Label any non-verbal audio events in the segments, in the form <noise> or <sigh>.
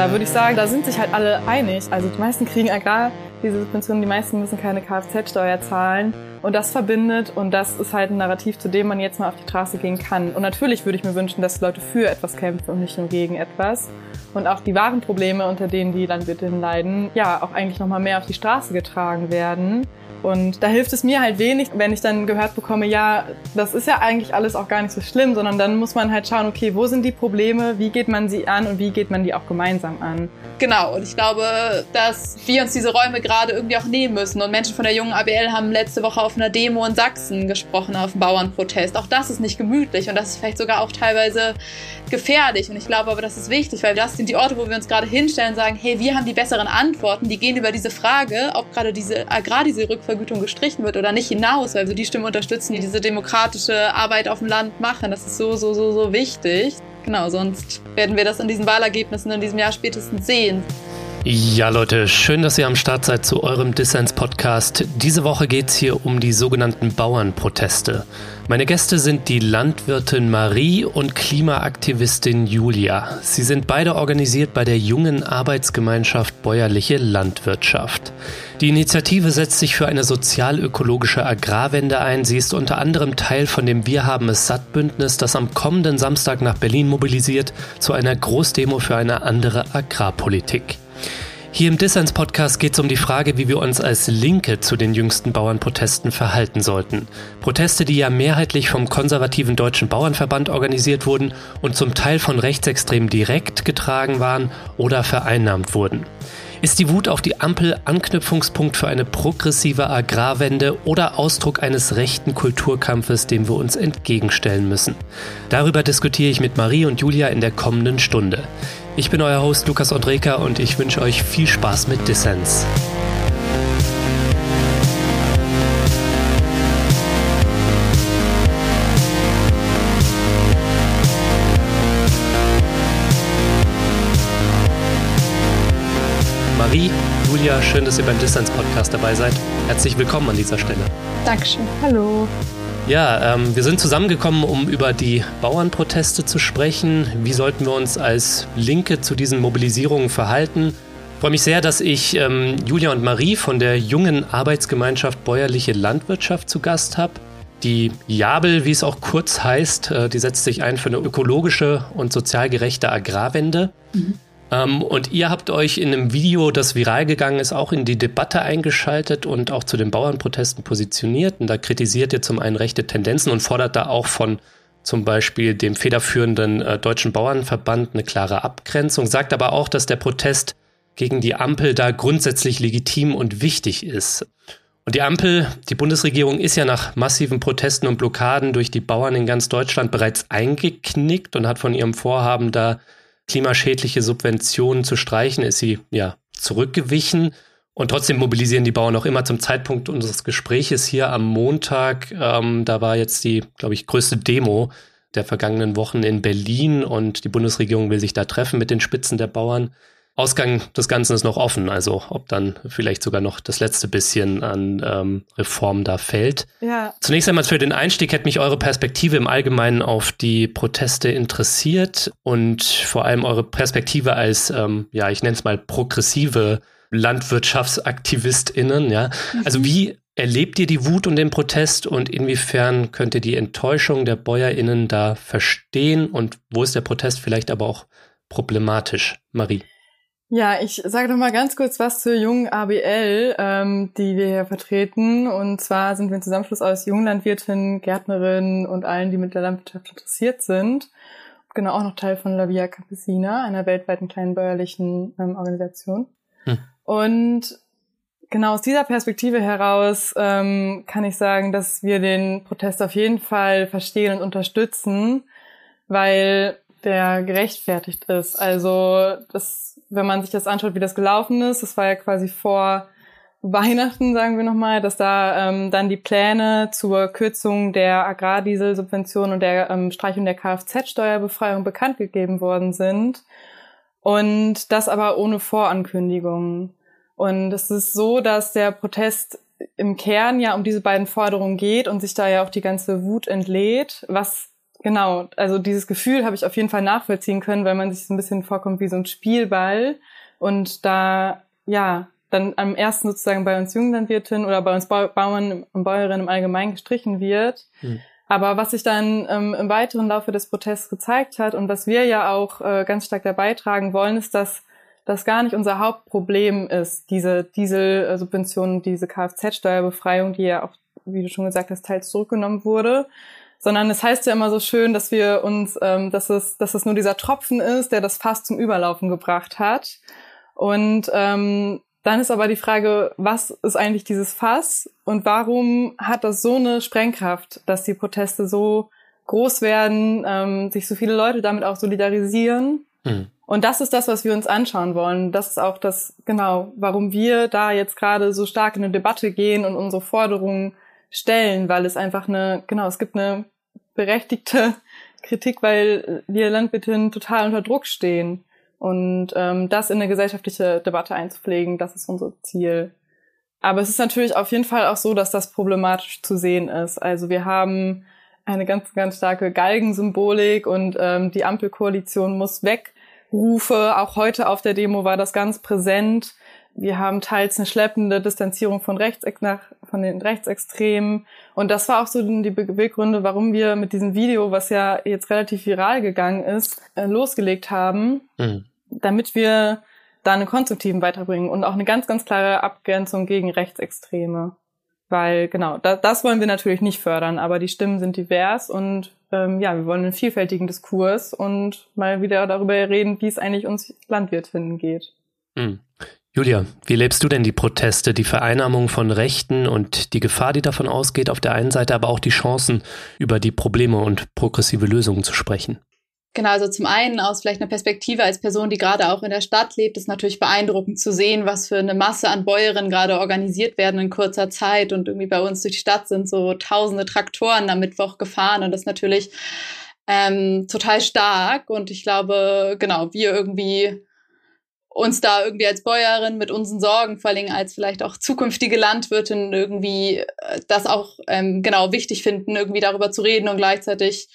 Da würde ich sagen, da sind sich halt alle einig. Also die meisten kriegen Agrar diese Subventionen, die meisten müssen keine Kfz-Steuer zahlen. Und das verbindet und das ist halt ein Narrativ, zu dem man jetzt mal auf die Straße gehen kann. Und natürlich würde ich mir wünschen, dass Leute für etwas kämpfen und nicht nur gegen etwas. Und auch die wahren Probleme, unter denen die Landwirtinnen leiden, ja, auch eigentlich nochmal mehr auf die Straße getragen werden. Und da hilft es mir halt wenig, wenn ich dann gehört bekomme, ja, das ist ja eigentlich alles auch gar nicht so schlimm, sondern dann muss man halt schauen, okay, wo sind die Probleme, wie geht man sie an und wie geht man die auch gemeinsam an. Genau, und ich glaube, dass wir uns diese Räume gerade irgendwie auch nehmen müssen. Und Menschen von der jungen ABL haben letzte Woche auf einer Demo in Sachsen gesprochen, auf dem Bauernprotest. Auch das ist nicht gemütlich und das ist vielleicht sogar auch teilweise gefährlich. Und ich glaube aber, das ist wichtig, weil das sind die Orte, wo wir uns gerade hinstellen und sagen, hey, wir haben die besseren Antworten, die gehen über diese Frage, ob gerade diese Agrar, diese Rückvergütung gestrichen wird oder nicht hinaus, weil wir die Stimmen unterstützen, die diese demokratische Arbeit auf dem Land machen. Das ist so, so, so, so wichtig. Genau, sonst werden wir das in diesen Wahlergebnissen in diesem Jahr spätestens sehen. Ja, Leute, schön, dass ihr am Start seid zu eurem Dissens-Podcast. Diese Woche geht es hier um die sogenannten Bauernproteste. Meine Gäste sind die Landwirtin Marie und Klimaaktivistin Julia. Sie sind beide organisiert bei der jungen Arbeitsgemeinschaft Bäuerliche Landwirtschaft. Die Initiative setzt sich für eine sozial-ökologische Agrarwende ein. Sie ist unter anderem Teil von dem Wir haben es satt Bündnis, das am kommenden Samstag nach Berlin mobilisiert zu einer Großdemo für eine andere Agrarpolitik. Hier im Dissens-Podcast geht es um die Frage, wie wir uns als Linke zu den jüngsten Bauernprotesten verhalten sollten. Proteste, die ja mehrheitlich vom konservativen Deutschen Bauernverband organisiert wurden und zum Teil von Rechtsextremen direkt getragen waren oder vereinnahmt wurden. Ist die Wut auf die Ampel Anknüpfungspunkt für eine progressive Agrarwende oder Ausdruck eines rechten Kulturkampfes, dem wir uns entgegenstellen müssen? Darüber diskutiere ich mit Marie und Julia in der kommenden Stunde. Ich bin euer Host Lukas Andreka und ich wünsche euch viel Spaß mit Dissens. Marie, Julia, schön, dass ihr beim Distance Podcast dabei seid. Herzlich willkommen an dieser Stelle. Dankeschön. Hallo. Ja, ähm, wir sind zusammengekommen, um über die Bauernproteste zu sprechen. Wie sollten wir uns als Linke zu diesen Mobilisierungen verhalten? Ich freue mich sehr, dass ich ähm, Julia und Marie von der jungen Arbeitsgemeinschaft Bäuerliche Landwirtschaft zu Gast habe. Die Jabel, wie es auch kurz heißt, äh, die setzt sich ein für eine ökologische und sozial gerechte Agrarwende. Mhm. Ähm, und ihr habt euch in einem Video, das viral gegangen ist, auch in die Debatte eingeschaltet und auch zu den Bauernprotesten positioniert. Und da kritisiert ihr zum einen rechte Tendenzen und fordert da auch von zum Beispiel dem federführenden äh, Deutschen Bauernverband eine klare Abgrenzung, sagt aber auch, dass der Protest gegen die Ampel da grundsätzlich legitim und wichtig ist. Und die Ampel, die Bundesregierung ist ja nach massiven Protesten und Blockaden durch die Bauern in ganz Deutschland bereits eingeknickt und hat von ihrem Vorhaben da klimaschädliche Subventionen zu streichen, ist sie ja zurückgewichen. Und trotzdem mobilisieren die Bauern auch immer zum Zeitpunkt unseres Gespräches hier am Montag. Ähm, da war jetzt die, glaube ich, größte Demo der vergangenen Wochen in Berlin und die Bundesregierung will sich da treffen mit den Spitzen der Bauern. Ausgang des Ganzen ist noch offen, also ob dann vielleicht sogar noch das letzte bisschen an ähm, Reform da fällt. Ja. Zunächst einmal für den Einstieg hätte mich eure Perspektive im Allgemeinen auf die Proteste interessiert und vor allem eure Perspektive als, ähm, ja, ich nenne es mal progressive LandwirtschaftsaktivistInnen, ja. Mhm. Also wie erlebt ihr die Wut und den Protest und inwiefern könnt ihr die Enttäuschung der BäuerInnen da verstehen und wo ist der Protest vielleicht aber auch problematisch? Marie. Ja, ich sage noch mal ganz kurz was zur jungen ABL, ähm, die wir hier vertreten. Und zwar sind wir ein Zusammenschluss aus Junglandwirtinnen, Gärtnerinnen und allen, die mit der Landwirtschaft interessiert sind. Genau, auch noch Teil von La Via Campesina, einer weltweiten kleinen bäuerlichen ähm, Organisation. Hm. Und genau aus dieser Perspektive heraus ähm, kann ich sagen, dass wir den Protest auf jeden Fall verstehen und unterstützen, weil der gerechtfertigt ist. Also das, wenn man sich das anschaut, wie das gelaufen ist, das war ja quasi vor Weihnachten, sagen wir nochmal, dass da ähm, dann die Pläne zur Kürzung der Agrardieselsubvention und der ähm, Streichung der Kfz-Steuerbefreiung bekannt gegeben worden sind. Und das aber ohne Vorankündigung. Und es ist so, dass der Protest im Kern ja um diese beiden Forderungen geht und sich da ja auch die ganze Wut entlädt, was genau, also dieses Gefühl habe ich auf jeden Fall nachvollziehen können, weil man sich so ein bisschen vorkommt wie so ein Spielball und da, ja, dann am ersten sozusagen bei uns Junglandwirtinnen oder bei uns Bauern und Bäuerinnen im Allgemeinen gestrichen wird. Hm. Aber was sich dann ähm, im weiteren Laufe des Protests gezeigt hat und was wir ja auch äh, ganz stark dabei tragen wollen, ist, dass das gar nicht unser Hauptproblem ist, diese Dieselsubventionen, diese Kfz-Steuerbefreiung, die ja auch, wie du schon gesagt hast, teils zurückgenommen wurde, sondern es heißt ja immer so schön, dass wir uns, ähm, dass es, dass es nur dieser Tropfen ist, der das Fass zum Überlaufen gebracht hat. Und ähm, dann ist aber die Frage, was ist eigentlich dieses Fass und warum hat das so eine Sprengkraft, dass die Proteste so groß werden, ähm, sich so viele Leute damit auch solidarisieren. Mhm. Und das ist das, was wir uns anschauen wollen. Das ist auch das, genau, warum wir da jetzt gerade so stark in eine Debatte gehen und unsere Forderungen stellen, weil es einfach eine, genau, es gibt eine berechtigte <laughs> Kritik, weil wir Landwirtinnen total unter Druck stehen. Und ähm, das in eine gesellschaftliche Debatte einzupflegen, das ist unser Ziel. Aber es ist natürlich auf jeden Fall auch so, dass das problematisch zu sehen ist. Also wir haben eine ganz, ganz starke Galgensymbolik und ähm, die Ampelkoalition muss weg. Rufe, auch heute auf der Demo war das ganz präsent. Wir haben teils eine schleppende Distanzierung von, Rechts, nach, von den Rechtsextremen. Und das war auch so die Beweggründe, warum wir mit diesem Video, was ja jetzt relativ viral gegangen ist, äh, losgelegt haben. Mhm damit wir da einen konstruktiven weiterbringen und auch eine ganz, ganz klare Abgrenzung gegen Rechtsextreme. Weil genau, da, das wollen wir natürlich nicht fördern, aber die Stimmen sind divers und ähm, ja, wir wollen einen vielfältigen Diskurs und mal wieder darüber reden, wie es eigentlich uns Landwirtinnen geht. Mhm. Julia, wie lebst du denn die Proteste, die Vereinnahmung von Rechten und die Gefahr, die davon ausgeht, auf der einen Seite aber auch die Chancen, über die Probleme und progressive Lösungen zu sprechen? Genau, also zum einen aus vielleicht einer Perspektive als Person, die gerade auch in der Stadt lebt, ist natürlich beeindruckend zu sehen, was für eine Masse an Bäuerinnen gerade organisiert werden in kurzer Zeit. Und irgendwie bei uns durch die Stadt sind so tausende Traktoren am Mittwoch gefahren und das ist natürlich ähm, total stark. Und ich glaube, genau, wir irgendwie uns da irgendwie als Bäuerin mit unseren Sorgen, vor allem als vielleicht auch zukünftige Landwirtin irgendwie äh, das auch ähm, genau wichtig finden, irgendwie darüber zu reden. Und gleichzeitig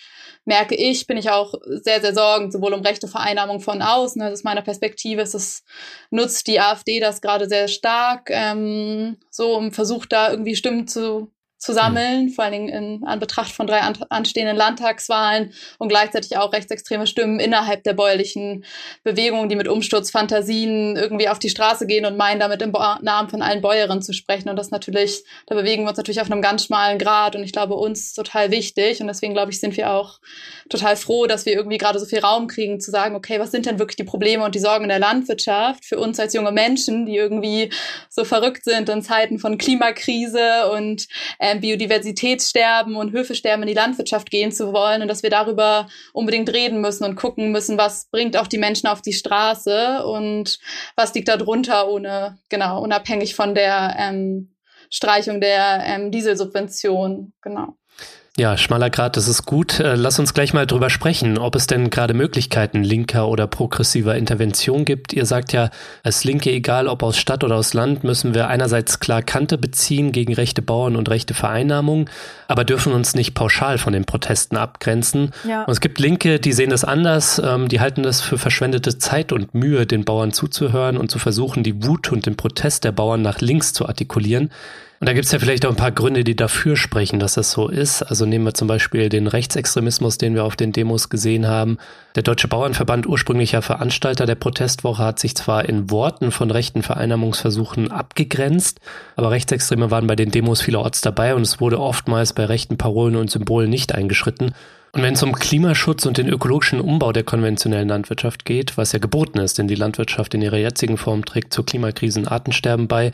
merke ich, bin ich auch sehr, sehr sorgend, sowohl um rechte Vereinnahmung von außen, also aus meiner Perspektive ist es, nutzt die AfD das gerade sehr stark, ähm, so um versucht da irgendwie Stimmen zu zu sammeln, vor allen Dingen in Anbetracht von drei an, anstehenden Landtagswahlen und gleichzeitig auch rechtsextreme Stimmen innerhalb der bäuerlichen Bewegung, die mit Umsturzfantasien irgendwie auf die Straße gehen und meinen, damit im Namen von allen Bäuerinnen zu sprechen. Und das natürlich, da bewegen wir uns natürlich auf einem ganz schmalen Grad und ich glaube, uns total wichtig. Und deswegen, glaube ich, sind wir auch total froh, dass wir irgendwie gerade so viel Raum kriegen, zu sagen, okay, was sind denn wirklich die Probleme und die Sorgen der Landwirtschaft für uns als junge Menschen, die irgendwie so verrückt sind in Zeiten von Klimakrise und äh, Biodiversitätssterben und Höfesterben in die Landwirtschaft gehen zu wollen und dass wir darüber unbedingt reden müssen und gucken müssen, was bringt auch die Menschen auf die Straße und was liegt da drunter, ohne, genau, unabhängig von der ähm, Streichung der ähm, Dieselsubvention, genau. Ja, schmaler Grad, das ist gut. Äh, lass uns gleich mal drüber sprechen, ob es denn gerade Möglichkeiten linker oder progressiver Intervention gibt. Ihr sagt ja, als Linke, egal ob aus Stadt oder aus Land, müssen wir einerseits klar Kante beziehen gegen rechte Bauern und rechte Vereinnahmung, aber dürfen uns nicht pauschal von den Protesten abgrenzen. Ja. Und es gibt Linke, die sehen das anders, ähm, die halten das für verschwendete Zeit und Mühe, den Bauern zuzuhören und zu versuchen, die Wut und den Protest der Bauern nach links zu artikulieren. Da gibt es ja vielleicht auch ein paar Gründe, die dafür sprechen, dass das so ist. Also nehmen wir zum Beispiel den Rechtsextremismus, den wir auf den Demos gesehen haben. Der Deutsche Bauernverband, ursprünglicher Veranstalter der Protestwoche, hat sich zwar in Worten von rechten Vereinnahmungsversuchen abgegrenzt, aber Rechtsextreme waren bei den Demos vielerorts dabei und es wurde oftmals bei rechten Parolen und Symbolen nicht eingeschritten. Und wenn es um Klimaschutz und den ökologischen Umbau der konventionellen Landwirtschaft geht, was ja geboten ist, denn die Landwirtschaft in ihrer jetzigen Form trägt zur Klimakrise und Artensterben bei,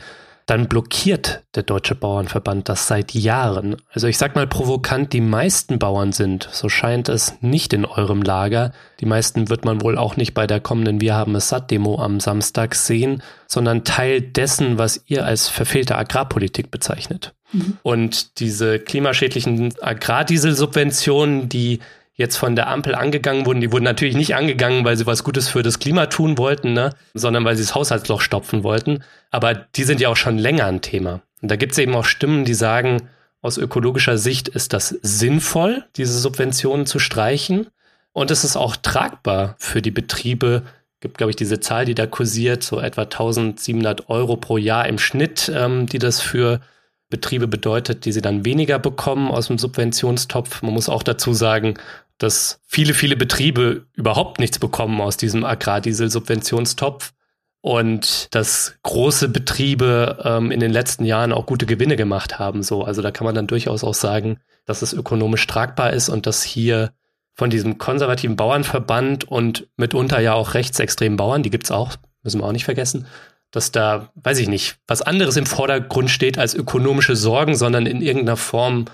dann blockiert der Deutsche Bauernverband das seit Jahren. Also ich sag mal provokant, die meisten Bauern sind, so scheint es, nicht in eurem Lager. Die meisten wird man wohl auch nicht bei der kommenden Wir haben es satt Demo am Samstag sehen, sondern Teil dessen, was ihr als verfehlte Agrarpolitik bezeichnet. Mhm. Und diese klimaschädlichen Agrardieselsubventionen, die jetzt von der Ampel angegangen wurden, die wurden natürlich nicht angegangen, weil sie was Gutes für das Klima tun wollten, ne? sondern weil sie das Haushaltsloch stopfen wollten. Aber die sind ja auch schon länger ein Thema. Und da gibt es eben auch Stimmen, die sagen, Aus ökologischer Sicht ist das sinnvoll, diese Subventionen zu streichen. Und es ist auch tragbar für die Betriebe, gibt, glaube ich, diese Zahl, die da kursiert, so etwa 1700 Euro pro Jahr im Schnitt, ähm, die das für Betriebe bedeutet, die sie dann weniger bekommen aus dem Subventionstopf. Man muss auch dazu sagen, dass viele, viele Betriebe überhaupt nichts bekommen aus diesem Agrardiesel-Subventionstopf und dass große Betriebe ähm, in den letzten Jahren auch gute Gewinne gemacht haben. So, also da kann man dann durchaus auch sagen, dass es ökonomisch tragbar ist und dass hier von diesem konservativen Bauernverband und mitunter ja auch rechtsextremen Bauern, die gibt's auch, müssen wir auch nicht vergessen, dass da, weiß ich nicht, was anderes im Vordergrund steht als ökonomische Sorgen, sondern in irgendeiner Form,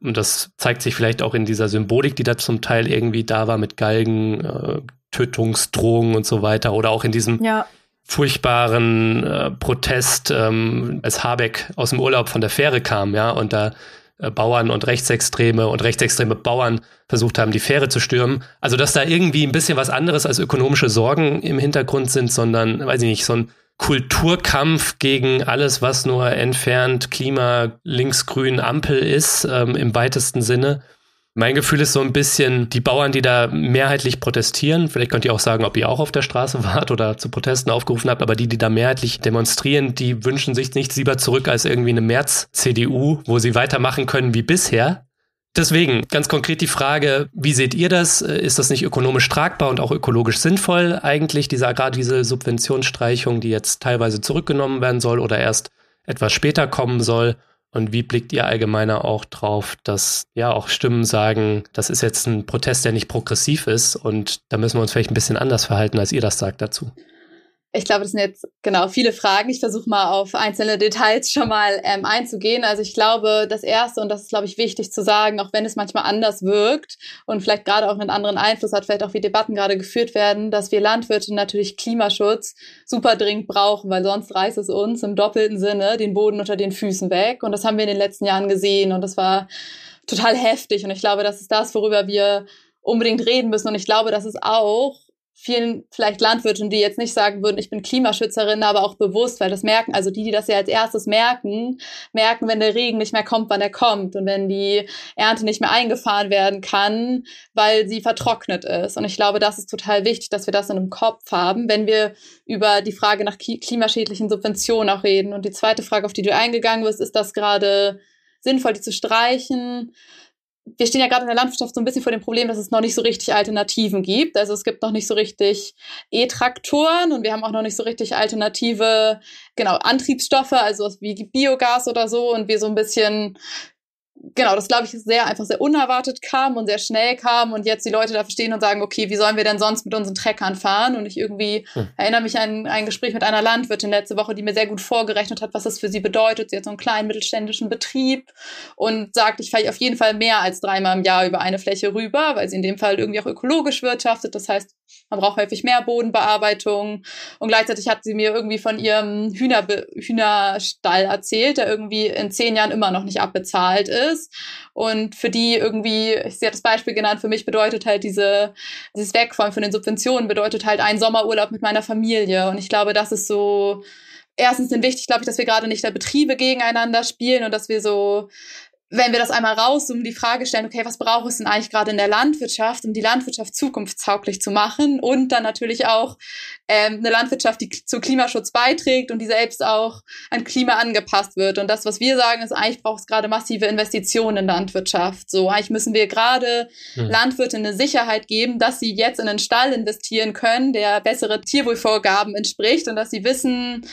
und das zeigt sich vielleicht auch in dieser Symbolik, die da zum Teil irgendwie da war mit Galgen, äh, Tötungsdrohungen und so weiter, oder auch in diesem ja. furchtbaren äh, Protest, ähm, als Habeck aus dem Urlaub von der Fähre kam, ja, und da äh, Bauern und Rechtsextreme und rechtsextreme Bauern versucht haben, die Fähre zu stürmen. Also, dass da irgendwie ein bisschen was anderes als ökonomische Sorgen im Hintergrund sind, sondern, weiß ich nicht, so ein Kulturkampf gegen alles, was nur entfernt Klima, linksgrün, Ampel ist, ähm, im weitesten Sinne. Mein Gefühl ist so ein bisschen, die Bauern, die da mehrheitlich protestieren, vielleicht könnt ihr auch sagen, ob ihr auch auf der Straße <laughs> wart oder zu Protesten aufgerufen habt, aber die, die da mehrheitlich demonstrieren, die wünschen sich nichts lieber zurück als irgendwie eine März-CDU, wo sie weitermachen können wie bisher. Deswegen ganz konkret die Frage, wie seht ihr das? Ist das nicht ökonomisch tragbar und auch ökologisch sinnvoll eigentlich, diese Agrardiesel-Subventionsstreichung, die jetzt teilweise zurückgenommen werden soll oder erst etwas später kommen soll? Und wie blickt ihr allgemeiner auch drauf, dass ja auch Stimmen sagen, das ist jetzt ein Protest, der nicht progressiv ist und da müssen wir uns vielleicht ein bisschen anders verhalten, als ihr das sagt dazu? Ich glaube, das sind jetzt genau viele Fragen. Ich versuche mal auf einzelne Details schon mal ähm, einzugehen. Also ich glaube, das Erste, und das ist, glaube ich, wichtig zu sagen, auch wenn es manchmal anders wirkt und vielleicht gerade auch einen anderen Einfluss hat, vielleicht auch wie Debatten gerade geführt werden, dass wir Landwirte natürlich Klimaschutz super dringend brauchen, weil sonst reißt es uns im doppelten Sinne den Boden unter den Füßen weg. Und das haben wir in den letzten Jahren gesehen und das war total heftig. Und ich glaube, das ist das, worüber wir unbedingt reden müssen. Und ich glaube, das ist auch vielen vielleicht Landwirten, die jetzt nicht sagen würden, ich bin Klimaschützerin, aber auch bewusst, weil das merken, also die, die das ja als erstes merken, merken, wenn der Regen nicht mehr kommt, wann er kommt und wenn die Ernte nicht mehr eingefahren werden kann, weil sie vertrocknet ist. Und ich glaube, das ist total wichtig, dass wir das in einem Kopf haben, wenn wir über die Frage nach klimaschädlichen Subventionen auch reden. Und die zweite Frage, auf die du eingegangen bist, ist das gerade sinnvoll, die zu streichen? Wir stehen ja gerade in der Landwirtschaft so ein bisschen vor dem Problem, dass es noch nicht so richtig Alternativen gibt. Also es gibt noch nicht so richtig E-Traktoren und wir haben auch noch nicht so richtig alternative, genau, Antriebsstoffe, also wie Biogas oder so und wir so ein bisschen genau, das glaube ich sehr einfach sehr unerwartet kam und sehr schnell kam und jetzt die Leute da verstehen und sagen, okay, wie sollen wir denn sonst mit unseren Treckern fahren? Und ich irgendwie hm. erinnere mich an ein Gespräch mit einer Landwirtin letzte Woche, die mir sehr gut vorgerechnet hat, was das für sie bedeutet. Sie hat so einen kleinen mittelständischen Betrieb und sagt, ich fahre auf jeden Fall mehr als dreimal im Jahr über eine Fläche rüber, weil sie in dem Fall irgendwie auch ökologisch wirtschaftet. Das heißt, man braucht häufig mehr Bodenbearbeitung. Und gleichzeitig hat sie mir irgendwie von ihrem Hühnerbe Hühnerstall erzählt, der irgendwie in zehn Jahren immer noch nicht abbezahlt ist. Und für die irgendwie, sie hat das Beispiel genannt, für mich bedeutet halt diese, dieses Wegfallen von den Subventionen bedeutet halt ein Sommerurlaub mit meiner Familie. Und ich glaube, das ist so, erstens sind wichtig, glaube ich, dass wir gerade nicht da Betriebe gegeneinander spielen und dass wir so wenn wir das einmal raus um die Frage stellen, okay, was braucht es denn eigentlich gerade in der Landwirtschaft, um die Landwirtschaft zukunftstauglich zu machen und dann natürlich auch ähm, eine Landwirtschaft, die zu Klimaschutz beiträgt und die selbst auch an Klima angepasst wird. Und das, was wir sagen, ist, eigentlich braucht es gerade massive Investitionen in Landwirtschaft. So, eigentlich müssen wir gerade hm. Landwirten eine Sicherheit geben, dass sie jetzt in einen Stall investieren können, der bessere Tierwohlvorgaben entspricht und dass sie wissen,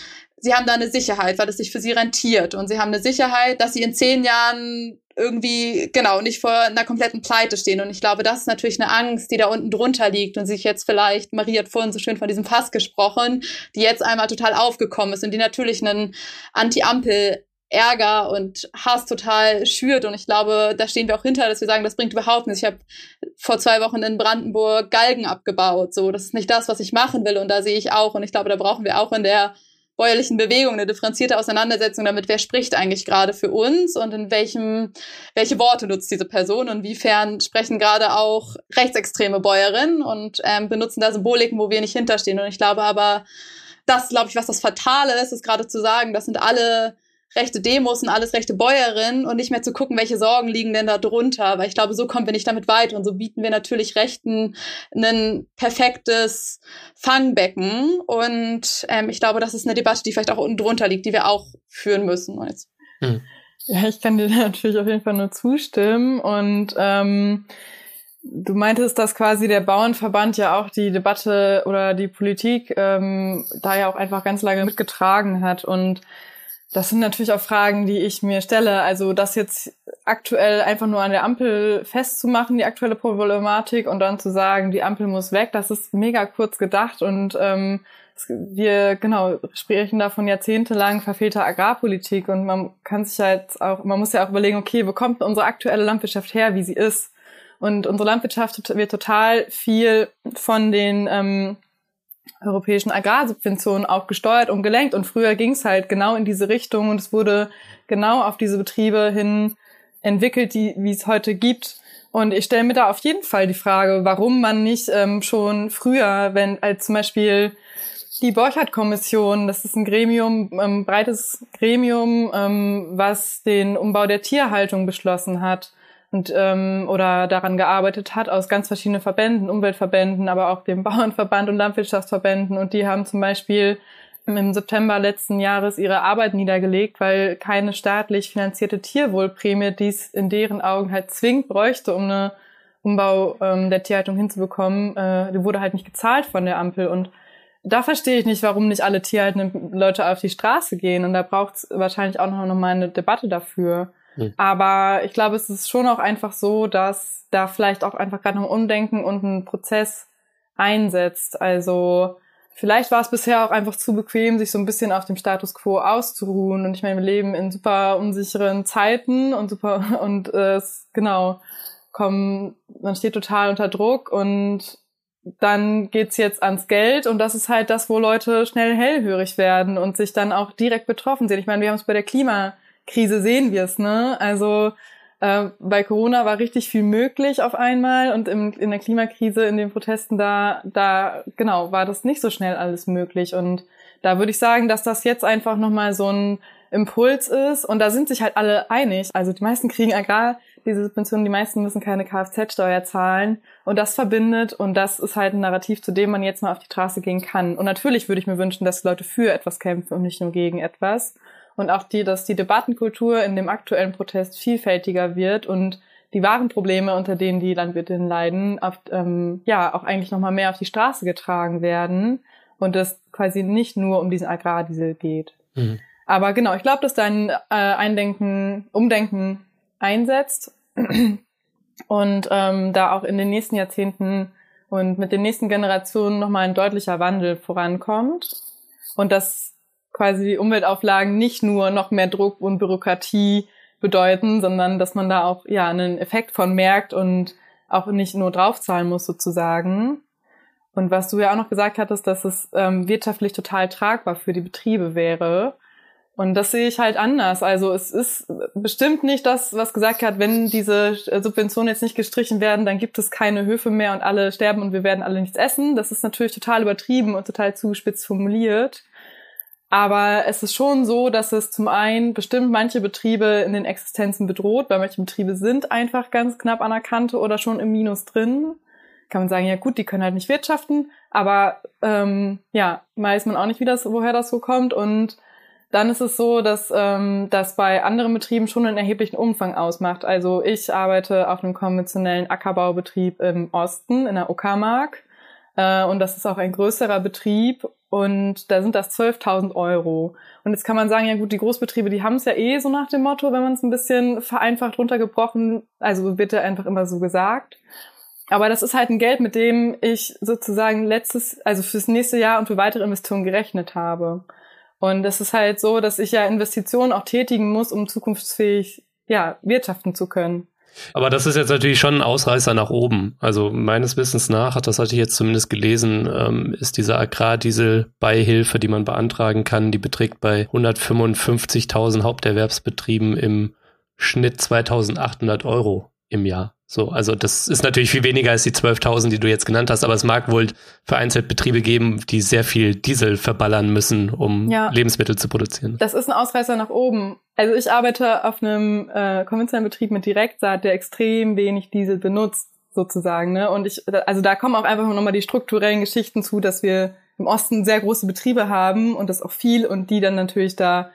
sie haben da eine Sicherheit, weil es sich für sie rentiert. Und sie haben eine Sicherheit, dass sie in zehn Jahren irgendwie, genau, nicht vor einer kompletten Pleite stehen. Und ich glaube, das ist natürlich eine Angst, die da unten drunter liegt und sich jetzt vielleicht, Marie hat vorhin so schön von diesem Fass gesprochen, die jetzt einmal total aufgekommen ist und die natürlich einen Anti-Ampel Ärger und Hass total schürt. Und ich glaube, da stehen wir auch hinter, dass wir sagen, das bringt überhaupt nichts. Ich habe vor zwei Wochen in Brandenburg Galgen abgebaut. So, das ist nicht das, was ich machen will. Und da sehe ich auch. Und ich glaube, da brauchen wir auch in der bäuerlichen Bewegung eine differenzierte Auseinandersetzung damit, wer spricht eigentlich gerade für uns und in welchem, welche Worte nutzt diese Person und inwiefern sprechen gerade auch rechtsextreme Bäuerinnen und ähm, benutzen da Symboliken, wo wir nicht hinterstehen. Und ich glaube aber, das, glaube ich, was das Fatale ist, ist gerade zu sagen, das sind alle rechte Demos und alles rechte Bäuerinnen und nicht mehr zu gucken, welche Sorgen liegen denn da drunter. Weil ich glaube, so kommen wir nicht damit weiter. Und so bieten wir natürlich Rechten ein perfektes Fangbecken. Und ähm, ich glaube, das ist eine Debatte, die vielleicht auch unten drunter liegt, die wir auch führen müssen. Hm. Ja, ich kann dir <laughs> natürlich auf jeden Fall nur zustimmen. Und ähm, du meintest, dass quasi der Bauernverband ja auch die Debatte oder die Politik ähm, da ja auch einfach ganz lange mitgetragen hat. Und das sind natürlich auch Fragen, die ich mir stelle. Also das jetzt aktuell einfach nur an der Ampel festzumachen, die aktuelle Problematik und dann zu sagen, die Ampel muss weg, das ist mega kurz gedacht und ähm, wir genau sprechen da von jahrzehntelang verfehlter Agrarpolitik und man kann sich ja jetzt auch, man muss ja auch überlegen, okay, wo kommt unsere aktuelle Landwirtschaft her, wie sie ist? Und unsere Landwirtschaft wird total viel von den ähm, europäischen Agrarsubventionen auch gesteuert und gelenkt. Und früher ging es halt genau in diese Richtung und es wurde genau auf diese Betriebe hin entwickelt, die wie es heute gibt. Und ich stelle mir da auf jeden Fall die Frage, warum man nicht ähm, schon früher, wenn als zum Beispiel die Borchardt-Kommission, das ist ein Gremium, ähm, breites Gremium, ähm, was den Umbau der Tierhaltung beschlossen hat und ähm, oder daran gearbeitet hat aus ganz verschiedenen Verbänden, Umweltverbänden, aber auch dem <laughs> Bauernverband und Landwirtschaftsverbänden. Und die haben zum Beispiel im September letzten Jahres ihre Arbeit niedergelegt, weil keine staatlich finanzierte Tierwohlprämie dies in deren Augen halt zwingend bräuchte, um eine Umbau ähm, der Tierhaltung hinzubekommen. Äh, die wurde halt nicht gezahlt von der Ampel und da verstehe ich nicht, warum nicht alle tierhaltenden Leute auf die Straße gehen. Und da braucht es wahrscheinlich auch noch mal eine Debatte dafür. Hm. Aber ich glaube, es ist schon auch einfach so, dass da vielleicht auch einfach gerade noch ein Umdenken und ein Prozess einsetzt. Also vielleicht war es bisher auch einfach zu bequem, sich so ein bisschen auf dem Status quo auszuruhen. Und ich meine, wir leben in super unsicheren Zeiten und super <laughs> und äh, genau kommen, man steht total unter Druck und dann geht's jetzt ans Geld und das ist halt das, wo Leute schnell hellhörig werden und sich dann auch direkt betroffen sehen. Ich meine, wir haben es bei der Klima Krise sehen wir es, ne? Also äh, bei Corona war richtig viel möglich auf einmal und im, in der Klimakrise, in den Protesten, da, da, genau, war das nicht so schnell alles möglich. Und da würde ich sagen, dass das jetzt einfach nochmal so ein Impuls ist und da sind sich halt alle einig. Also die meisten kriegen Agrar diese Subventionen, die meisten müssen keine Kfz-Steuer zahlen und das verbindet und das ist halt ein Narrativ, zu dem man jetzt mal auf die Straße gehen kann. Und natürlich würde ich mir wünschen, dass Leute für etwas kämpfen und nicht nur gegen etwas und auch die, dass die Debattenkultur in dem aktuellen Protest vielfältiger wird und die wahren Probleme, unter denen die Landwirtinnen leiden, auf, ähm, ja auch eigentlich nochmal mehr auf die Straße getragen werden und es quasi nicht nur um diesen Agrardiesel geht. Mhm. Aber genau, ich glaube, dass dein äh, Eindenken, Umdenken einsetzt und ähm, da auch in den nächsten Jahrzehnten und mit den nächsten Generationen nochmal ein deutlicher Wandel vorankommt und dass quasi die Umweltauflagen nicht nur noch mehr Druck und Bürokratie bedeuten, sondern dass man da auch ja einen Effekt von merkt und auch nicht nur draufzahlen muss sozusagen. Und was du ja auch noch gesagt hattest, dass es ähm, wirtschaftlich total tragbar für die Betriebe wäre. Und das sehe ich halt anders. Also es ist bestimmt nicht das, was gesagt hat, wenn diese Subventionen jetzt nicht gestrichen werden, dann gibt es keine Höfe mehr und alle sterben und wir werden alle nichts essen. Das ist natürlich total übertrieben und total zugespitzt formuliert. Aber es ist schon so, dass es zum einen bestimmt manche Betriebe in den Existenzen bedroht, weil manche Betriebe sind einfach ganz knapp an der Kante oder schon im Minus drin. Kann man sagen, ja gut, die können halt nicht wirtschaften, aber ähm, ja, weiß man auch nicht, wie das, woher das so kommt. Und dann ist es so, dass ähm, das bei anderen Betrieben schon einen erheblichen Umfang ausmacht. Also ich arbeite auf einem konventionellen Ackerbaubetrieb im Osten, in der Uckermark. Äh, und das ist auch ein größerer Betrieb und da sind das 12.000 Euro. Und jetzt kann man sagen, ja gut, die Großbetriebe, die haben es ja eh so nach dem Motto, wenn man es ein bisschen vereinfacht runtergebrochen, also bitte einfach immer so gesagt. Aber das ist halt ein Geld, mit dem ich sozusagen letztes, also fürs nächste Jahr und für weitere Investitionen gerechnet habe. Und das ist halt so, dass ich ja Investitionen auch tätigen muss, um zukunftsfähig, ja, wirtschaften zu können. Aber das ist jetzt natürlich schon ein Ausreißer nach oben. Also meines Wissens nach, das hatte ich jetzt zumindest gelesen, ähm, ist diese Agrardiesel-Beihilfe, die man beantragen kann, die beträgt bei 155.000 Haupterwerbsbetrieben im Schnitt 2.800 Euro im Jahr. So, also das ist natürlich viel weniger als die 12.000, die du jetzt genannt hast, aber es mag wohl vereinzelt Betriebe geben, die sehr viel Diesel verballern müssen, um ja. Lebensmittel zu produzieren. Das ist ein Ausreißer nach oben. Also ich arbeite auf einem äh, konventionellen Betrieb mit Direktsaat, der extrem wenig Diesel benutzt, sozusagen. Ne? Und ich, also da kommen auch einfach nochmal die strukturellen Geschichten zu, dass wir im Osten sehr große Betriebe haben und das auch viel und die dann natürlich da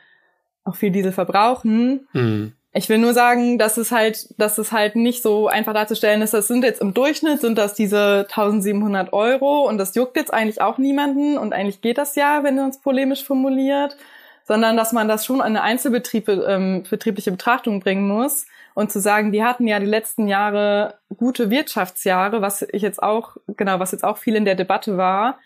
auch viel Diesel verbrauchen. Mhm. Ich will nur sagen, dass es halt, dass es halt nicht so einfach darzustellen ist. Das sind jetzt im Durchschnitt sind das diese 1700 Euro und das juckt jetzt eigentlich auch niemanden und eigentlich geht das ja, wenn man es polemisch formuliert, sondern dass man das schon an eine Einzelbetriebe, ähm, betriebliche Betrachtung bringen muss und zu sagen, die hatten ja die letzten Jahre gute Wirtschaftsjahre, was ich jetzt auch, genau, was jetzt auch viel in der Debatte war,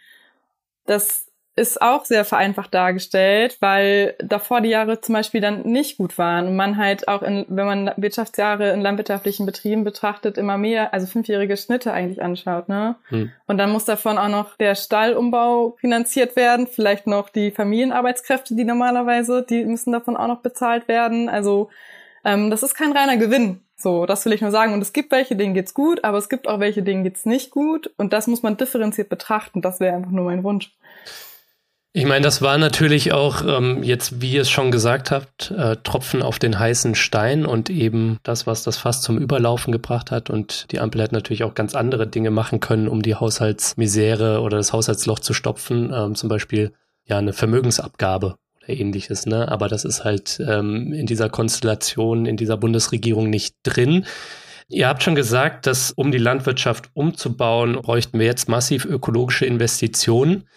dass ist auch sehr vereinfacht dargestellt, weil davor die Jahre zum Beispiel dann nicht gut waren und man halt auch in, wenn man Wirtschaftsjahre in landwirtschaftlichen Betrieben betrachtet, immer mehr, also fünfjährige Schnitte eigentlich anschaut, ne? Hm. Und dann muss davon auch noch der Stallumbau finanziert werden, vielleicht noch die Familienarbeitskräfte, die normalerweise, die müssen davon auch noch bezahlt werden. Also ähm, das ist kein reiner Gewinn. So, das will ich nur sagen. Und es gibt welche, denen geht's gut, aber es gibt auch welche, denen geht's nicht gut. Und das muss man differenziert betrachten. Das wäre einfach nur mein Wunsch. Ich meine, das war natürlich auch ähm, jetzt, wie ihr es schon gesagt habt, äh, Tropfen auf den heißen Stein und eben das, was das Fass zum Überlaufen gebracht hat. Und die Ampel hat natürlich auch ganz andere Dinge machen können, um die Haushaltsmisere oder das Haushaltsloch zu stopfen. Ähm, zum Beispiel ja eine Vermögensabgabe oder ähnliches. Ne? Aber das ist halt ähm, in dieser Konstellation, in dieser Bundesregierung nicht drin. Ihr habt schon gesagt, dass um die Landwirtschaft umzubauen, bräuchten wir jetzt massiv ökologische Investitionen.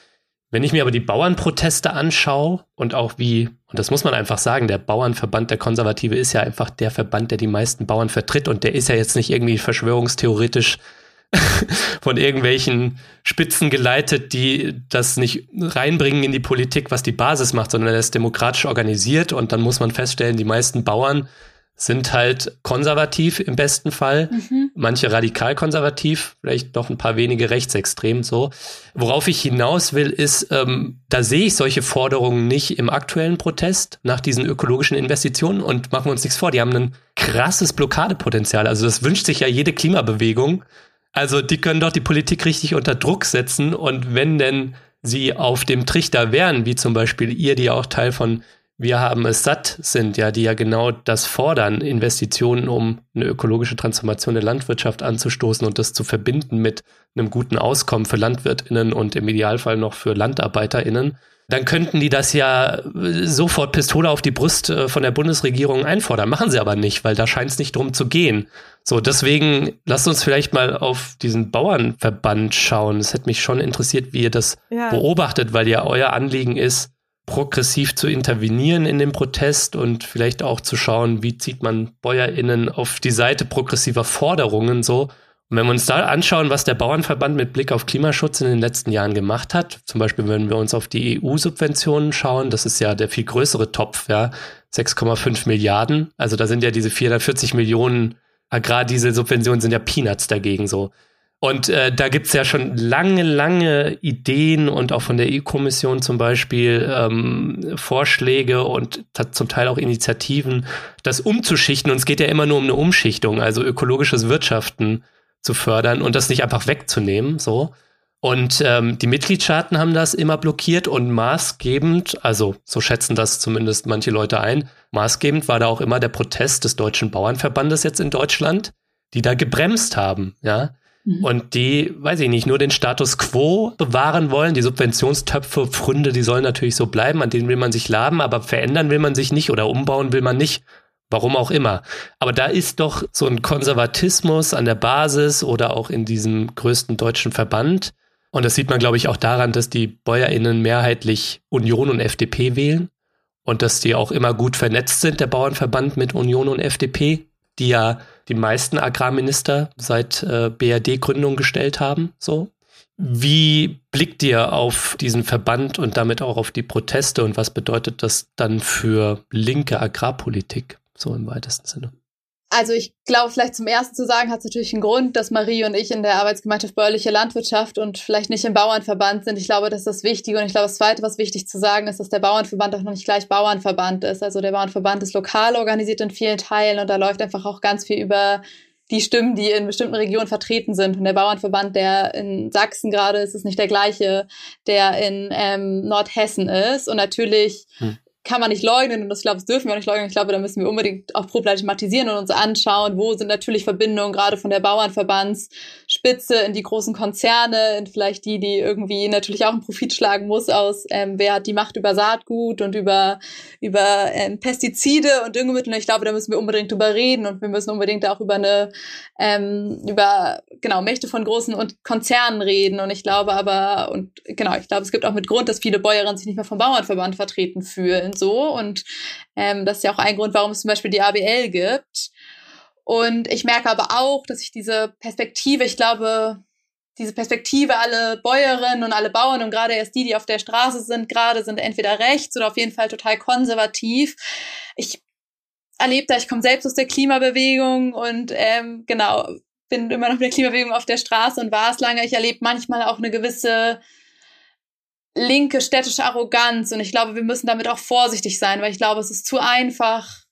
Wenn ich mir aber die Bauernproteste anschaue und auch wie, und das muss man einfach sagen, der Bauernverband der Konservative ist ja einfach der Verband, der die meisten Bauern vertritt und der ist ja jetzt nicht irgendwie verschwörungstheoretisch <laughs> von irgendwelchen Spitzen geleitet, die das nicht reinbringen in die Politik, was die Basis macht, sondern er ist demokratisch organisiert und dann muss man feststellen, die meisten Bauern sind halt konservativ im besten Fall, mhm. manche radikal konservativ, vielleicht noch ein paar wenige rechtsextrem so. Worauf ich hinaus will, ist, ähm, da sehe ich solche Forderungen nicht im aktuellen Protest nach diesen ökologischen Investitionen und machen wir uns nichts vor, die haben ein krasses Blockadepotenzial. Also das wünscht sich ja jede Klimabewegung. Also die können doch die Politik richtig unter Druck setzen und wenn denn sie auf dem Trichter wären, wie zum Beispiel ihr, die auch Teil von wir haben es satt sind, ja, die ja genau das fordern, Investitionen, um eine ökologische Transformation der Landwirtschaft anzustoßen und das zu verbinden mit einem guten Auskommen für LandwirtInnen und im Idealfall noch für LandarbeiterInnen, dann könnten die das ja sofort Pistole auf die Brust äh, von der Bundesregierung einfordern. Machen sie aber nicht, weil da scheint es nicht drum zu gehen. So, deswegen lasst uns vielleicht mal auf diesen Bauernverband schauen. Es hätte mich schon interessiert, wie ihr das ja. beobachtet, weil ja euer Anliegen ist, progressiv zu intervenieren in dem Protest und vielleicht auch zu schauen, wie zieht man BäuerInnen auf die Seite progressiver Forderungen so. Und wenn wir uns da anschauen, was der Bauernverband mit Blick auf Klimaschutz in den letzten Jahren gemacht hat, zum Beispiel wenn wir uns auf die EU-Subventionen schauen, das ist ja der viel größere Topf, ja, 6,5 Milliarden. Also da sind ja diese 440 Millionen Agrardiesel-Subventionen sind ja Peanuts dagegen so. Und äh, da gibt's ja schon lange, lange Ideen und auch von der EU-Kommission zum Beispiel ähm, Vorschläge und zum Teil auch Initiativen, das umzuschichten. Und es geht ja immer nur um eine Umschichtung, also ökologisches Wirtschaften zu fördern und das nicht einfach wegzunehmen. So. Und ähm, die Mitgliedstaaten haben das immer blockiert und maßgebend, also so schätzen das zumindest manche Leute ein, maßgebend war da auch immer der Protest des Deutschen Bauernverbandes jetzt in Deutschland, die da gebremst haben, ja. Mhm. Und die, weiß ich nicht, nur den Status quo bewahren wollen. Die Subventionstöpfe, Pfründe, die sollen natürlich so bleiben, an denen will man sich laben, aber verändern will man sich nicht oder umbauen will man nicht. Warum auch immer. Aber da ist doch so ein Konservatismus an der Basis oder auch in diesem größten deutschen Verband. Und das sieht man, glaube ich, auch daran, dass die BäuerInnen mehrheitlich Union und FDP wählen und dass die auch immer gut vernetzt sind, der Bauernverband mit Union und FDP, die ja die meisten Agrarminister seit äh, BRD-Gründung gestellt haben. So. Wie blickt ihr auf diesen Verband und damit auch auf die Proteste und was bedeutet das dann für linke Agrarpolitik, so im weitesten Sinne? Also ich glaube, vielleicht zum ersten zu sagen, hat es natürlich einen Grund, dass Marie und ich in der Arbeitsgemeinschaft bäuerliche Landwirtschaft und vielleicht nicht im Bauernverband sind. Ich glaube, das ist das Wichtige. Und ich glaube, das Zweite, was wichtig zu sagen ist, dass der Bauernverband auch noch nicht gleich Bauernverband ist. Also der Bauernverband ist lokal organisiert in vielen Teilen und da läuft einfach auch ganz viel über die Stimmen, die in bestimmten Regionen vertreten sind. Und der Bauernverband, der in Sachsen gerade ist, ist nicht der gleiche, der in ähm, Nordhessen ist. Und natürlich hm kann man nicht leugnen und das, ich glaube, das dürfen wir auch nicht leugnen. Ich glaube, da müssen wir unbedingt auch problematisieren und uns anschauen, wo sind natürlich Verbindungen gerade von der Bauernverbandsspitze in die großen Konzerne, in vielleicht die, die irgendwie natürlich auch einen Profit schlagen muss aus, ähm, wer hat die Macht über Saatgut und über, über ähm, Pestizide und Düngemittel. Ich glaube, da müssen wir unbedingt drüber reden und wir müssen unbedingt auch über eine, ähm, über, genau, Mächte von großen und Konzernen reden. Und ich glaube aber, und genau, ich glaube, es gibt auch mit Grund, dass viele Bäuerinnen sich nicht mehr vom Bauernverband vertreten fühlen so. Und ähm, das ist ja auch ein Grund, warum es zum Beispiel die ABL gibt. Und ich merke aber auch, dass ich diese Perspektive, ich glaube, diese Perspektive, alle Bäuerinnen und alle Bauern und gerade erst die, die auf der Straße sind, gerade sind entweder rechts oder auf jeden Fall total konservativ. Ich erlebe da, ich komme selbst aus der Klimabewegung und ähm, genau, bin immer noch mit der Klimabewegung auf der Straße und war es lange. Ich erlebe manchmal auch eine gewisse linke städtische Arroganz. Und ich glaube, wir müssen damit auch vorsichtig sein, weil ich glaube, es ist zu einfach,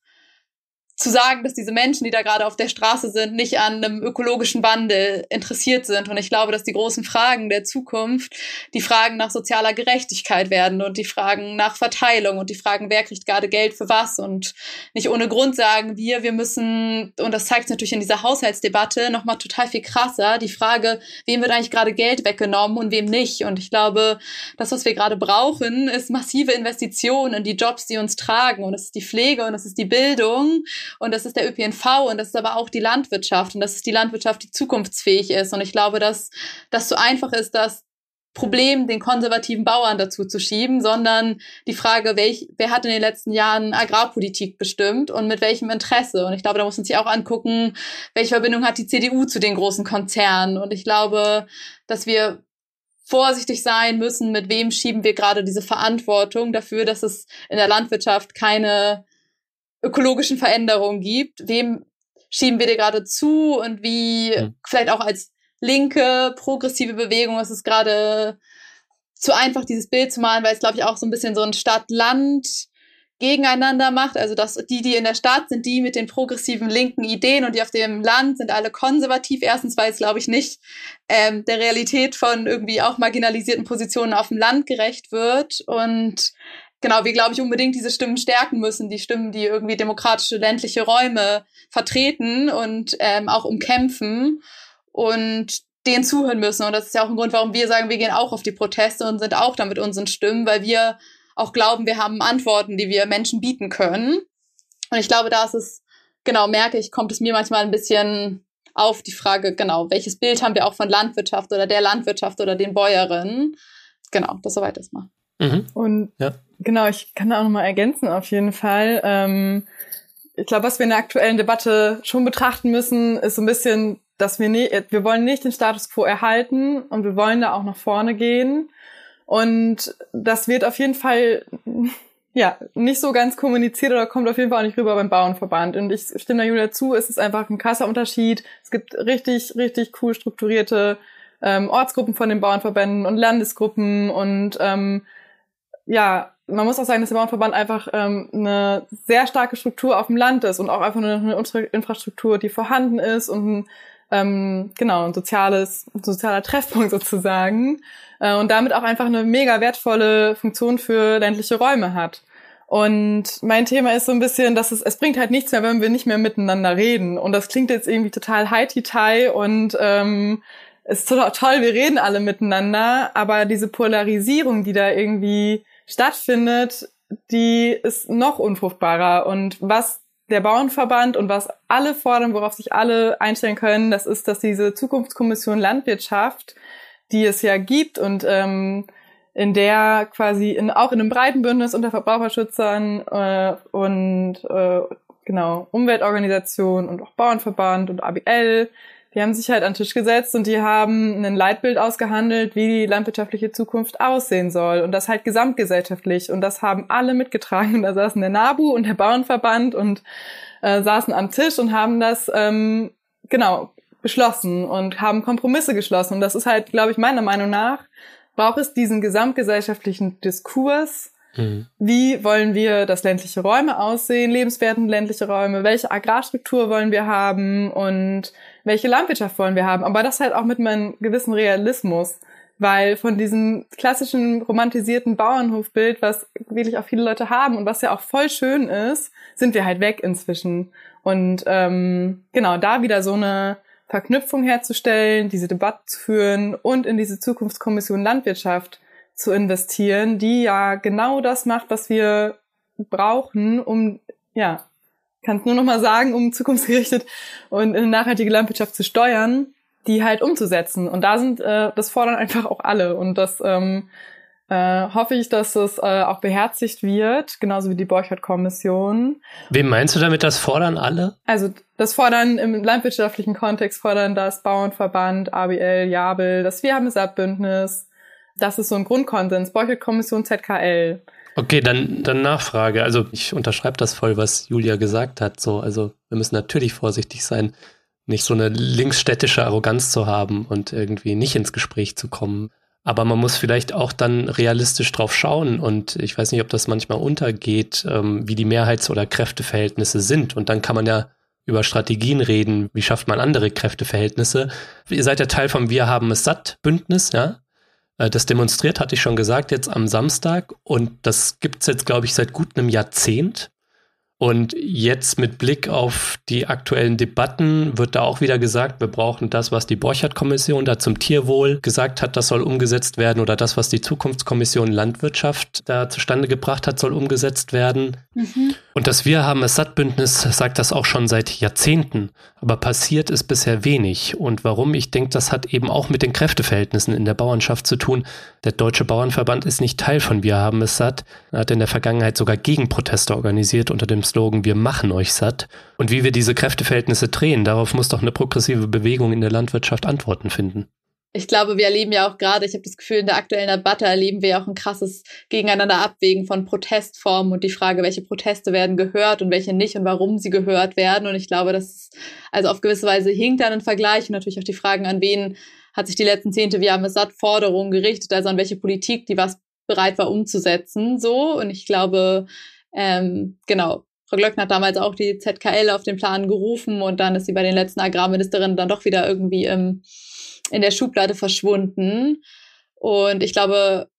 zu sagen, dass diese Menschen, die da gerade auf der Straße sind, nicht an einem ökologischen Wandel interessiert sind. Und ich glaube, dass die großen Fragen der Zukunft die Fragen nach sozialer Gerechtigkeit werden und die Fragen nach Verteilung und die Fragen, wer kriegt gerade Geld für was. Und nicht ohne Grund sagen wir, wir müssen, und das zeigt natürlich in dieser Haushaltsdebatte nochmal total viel krasser, die Frage, wem wird eigentlich gerade Geld weggenommen und wem nicht. Und ich glaube, das, was wir gerade brauchen, ist massive Investitionen in die Jobs, die uns tragen. Und das ist die Pflege und das ist die Bildung und das ist der ÖPNV und das ist aber auch die Landwirtschaft und das ist die Landwirtschaft, die zukunftsfähig ist. Und ich glaube, dass das so einfach ist, das Problem den konservativen Bauern dazu zu schieben, sondern die Frage, welch, wer hat in den letzten Jahren Agrarpolitik bestimmt und mit welchem Interesse. Und ich glaube, da muss man sich auch angucken, welche Verbindung hat die CDU zu den großen Konzernen. Und ich glaube, dass wir vorsichtig sein müssen, mit wem schieben wir gerade diese Verantwortung dafür, dass es in der Landwirtschaft keine ökologischen Veränderungen gibt. Wem schieben wir dir gerade zu und wie mhm. vielleicht auch als linke, progressive Bewegung ist es gerade zu einfach, dieses Bild zu malen, weil es, glaube ich, auch so ein bisschen so ein Stadt-Land gegeneinander macht. Also dass die, die in der Stadt sind, die mit den progressiven linken Ideen und die auf dem Land sind alle konservativ. Erstens, weil es, glaube ich, nicht ähm, der Realität von irgendwie auch marginalisierten Positionen auf dem Land gerecht wird. Und genau, wir, glaube ich, unbedingt diese Stimmen stärken müssen, die Stimmen, die irgendwie demokratische ländliche Räume vertreten und ähm, auch umkämpfen und denen zuhören müssen. Und das ist ja auch ein Grund, warum wir sagen, wir gehen auch auf die Proteste und sind auch da mit unseren Stimmen, weil wir auch glauben, wir haben Antworten, die wir Menschen bieten können. Und ich glaube, da ist es, genau, merke ich, kommt es mir manchmal ein bisschen auf die Frage, genau, welches Bild haben wir auch von Landwirtschaft oder der Landwirtschaft oder den Bäuerinnen? Genau, das soweit erstmal. Mhm. Und ja. Genau, ich kann da auch nochmal ergänzen auf jeden Fall. Ähm, ich glaube, was wir in der aktuellen Debatte schon betrachten müssen, ist so ein bisschen, dass wir nicht, wir wollen nicht den Status quo erhalten und wir wollen da auch nach vorne gehen. Und das wird auf jeden Fall <laughs> ja nicht so ganz kommuniziert oder kommt auf jeden Fall auch nicht rüber beim Bauernverband. Und ich stimme da Julia zu, es ist einfach ein krasser Unterschied. Es gibt richtig, richtig cool strukturierte ähm, Ortsgruppen von den Bauernverbänden und Landesgruppen und ähm, ja, man muss auch sagen, dass der Bauernverband einfach ähm, eine sehr starke Struktur auf dem Land ist und auch einfach eine, eine Infrastruktur, die vorhanden ist und ähm, genau ein soziales, ein sozialer Treffpunkt <laughs> sozusagen äh, und damit auch einfach eine mega wertvolle Funktion für ländliche Räume hat. Und mein Thema ist so ein bisschen, dass es, es bringt halt nichts mehr, wenn wir nicht mehr miteinander reden. Und das klingt jetzt irgendwie total high-tai und ähm, ist total toll, wir reden alle miteinander, aber diese Polarisierung, die da irgendwie stattfindet, die ist noch unfruchtbarer. Und was der Bauernverband und was alle fordern, worauf sich alle einstellen können, das ist, dass diese Zukunftskommission Landwirtschaft, die es ja gibt und ähm, in der quasi in, auch in einem breiten Bündnis unter Verbraucherschützern äh, und äh, genau Umweltorganisationen und auch Bauernverband und ABL die haben sich halt an den Tisch gesetzt und die haben ein Leitbild ausgehandelt, wie die landwirtschaftliche Zukunft aussehen soll. Und das halt gesamtgesellschaftlich. Und das haben alle mitgetragen. Und da saßen der NABU und der Bauernverband und äh, saßen am Tisch und haben das ähm, genau beschlossen und haben Kompromisse geschlossen. Und das ist halt, glaube ich, meiner Meinung nach, braucht es diesen gesamtgesellschaftlichen Diskurs, Mhm. Wie wollen wir, dass ländliche Räume aussehen, lebenswerten ländliche Räume? Welche Agrarstruktur wollen wir haben und welche Landwirtschaft wollen wir haben? Aber das halt auch mit einem gewissen Realismus, weil von diesem klassischen romantisierten Bauernhofbild, was wirklich auch viele Leute haben und was ja auch voll schön ist, sind wir halt weg inzwischen. Und ähm, genau da wieder so eine Verknüpfung herzustellen, diese Debatte zu führen und in diese Zukunftskommission Landwirtschaft zu investieren, die ja genau das macht, was wir brauchen, um, ja, kann es nur noch mal sagen, um zukunftsgerichtet und in eine nachhaltige Landwirtschaft zu steuern, die halt umzusetzen. Und da sind, äh, das fordern einfach auch alle. Und das ähm, äh, hoffe ich, dass es äh, auch beherzigt wird, genauso wie die Borchert-Kommission. Wem meinst du damit, das fordern alle? Also das fordern im landwirtschaftlichen Kontext, fordern das Bauernverband, ABL, Jabel, das Wir haben es Bündnis, das ist so ein Grundkonsens. Borchert-Kommission ZKL. Okay, dann, dann Nachfrage. Also ich unterschreibe das voll, was Julia gesagt hat. So, also wir müssen natürlich vorsichtig sein, nicht so eine linksstädtische Arroganz zu haben und irgendwie nicht ins Gespräch zu kommen. Aber man muss vielleicht auch dann realistisch drauf schauen und ich weiß nicht, ob das manchmal untergeht, ähm, wie die Mehrheits- oder Kräfteverhältnisse sind. Und dann kann man ja über Strategien reden. Wie schafft man andere Kräfteverhältnisse? Ihr seid ja Teil vom Wir haben es satt Bündnis, ja? Äh, das demonstriert, hatte ich schon gesagt, jetzt am Samstag. Und das gibt's jetzt, glaube ich, seit gut einem Jahrzehnt. Und jetzt mit Blick auf die aktuellen Debatten wird da auch wieder gesagt, wir brauchen das, was die Borchert-Kommission da zum Tierwohl gesagt hat, das soll umgesetzt werden oder das, was die Zukunftskommission Landwirtschaft da zustande gebracht hat, soll umgesetzt werden. Mhm. Und das Wir haben es Satt-Bündnis sagt das auch schon seit Jahrzehnten. Aber passiert ist bisher wenig. Und warum? Ich denke, das hat eben auch mit den Kräfteverhältnissen in der Bauernschaft zu tun. Der Deutsche Bauernverband ist nicht Teil von Wir haben es satt. Er hat in der Vergangenheit sogar Gegenproteste organisiert unter dem Slogan Wir machen euch satt. Und wie wir diese Kräfteverhältnisse drehen, darauf muss doch eine progressive Bewegung in der Landwirtschaft Antworten finden. Ich glaube, wir erleben ja auch gerade, ich habe das Gefühl, in der aktuellen Debatte erleben wir ja auch ein krasses Gegeneinander abwägen von Protestformen und die Frage, welche Proteste werden gehört und welche nicht und warum sie gehört werden. Und ich glaube, das also auf gewisse Weise hinkt dann ein Vergleich und natürlich auch die Fragen, an wen hat sich die letzten Zehnte, wir haben es satt, Forderungen gerichtet, also an welche Politik, die was bereit war umzusetzen, so. Und ich glaube, ähm, genau, Frau Glöckner hat damals auch die ZKL auf den Plan gerufen und dann ist sie bei den letzten Agrarministerinnen dann doch wieder irgendwie ähm, in der Schublade verschwunden. Und ich glaube,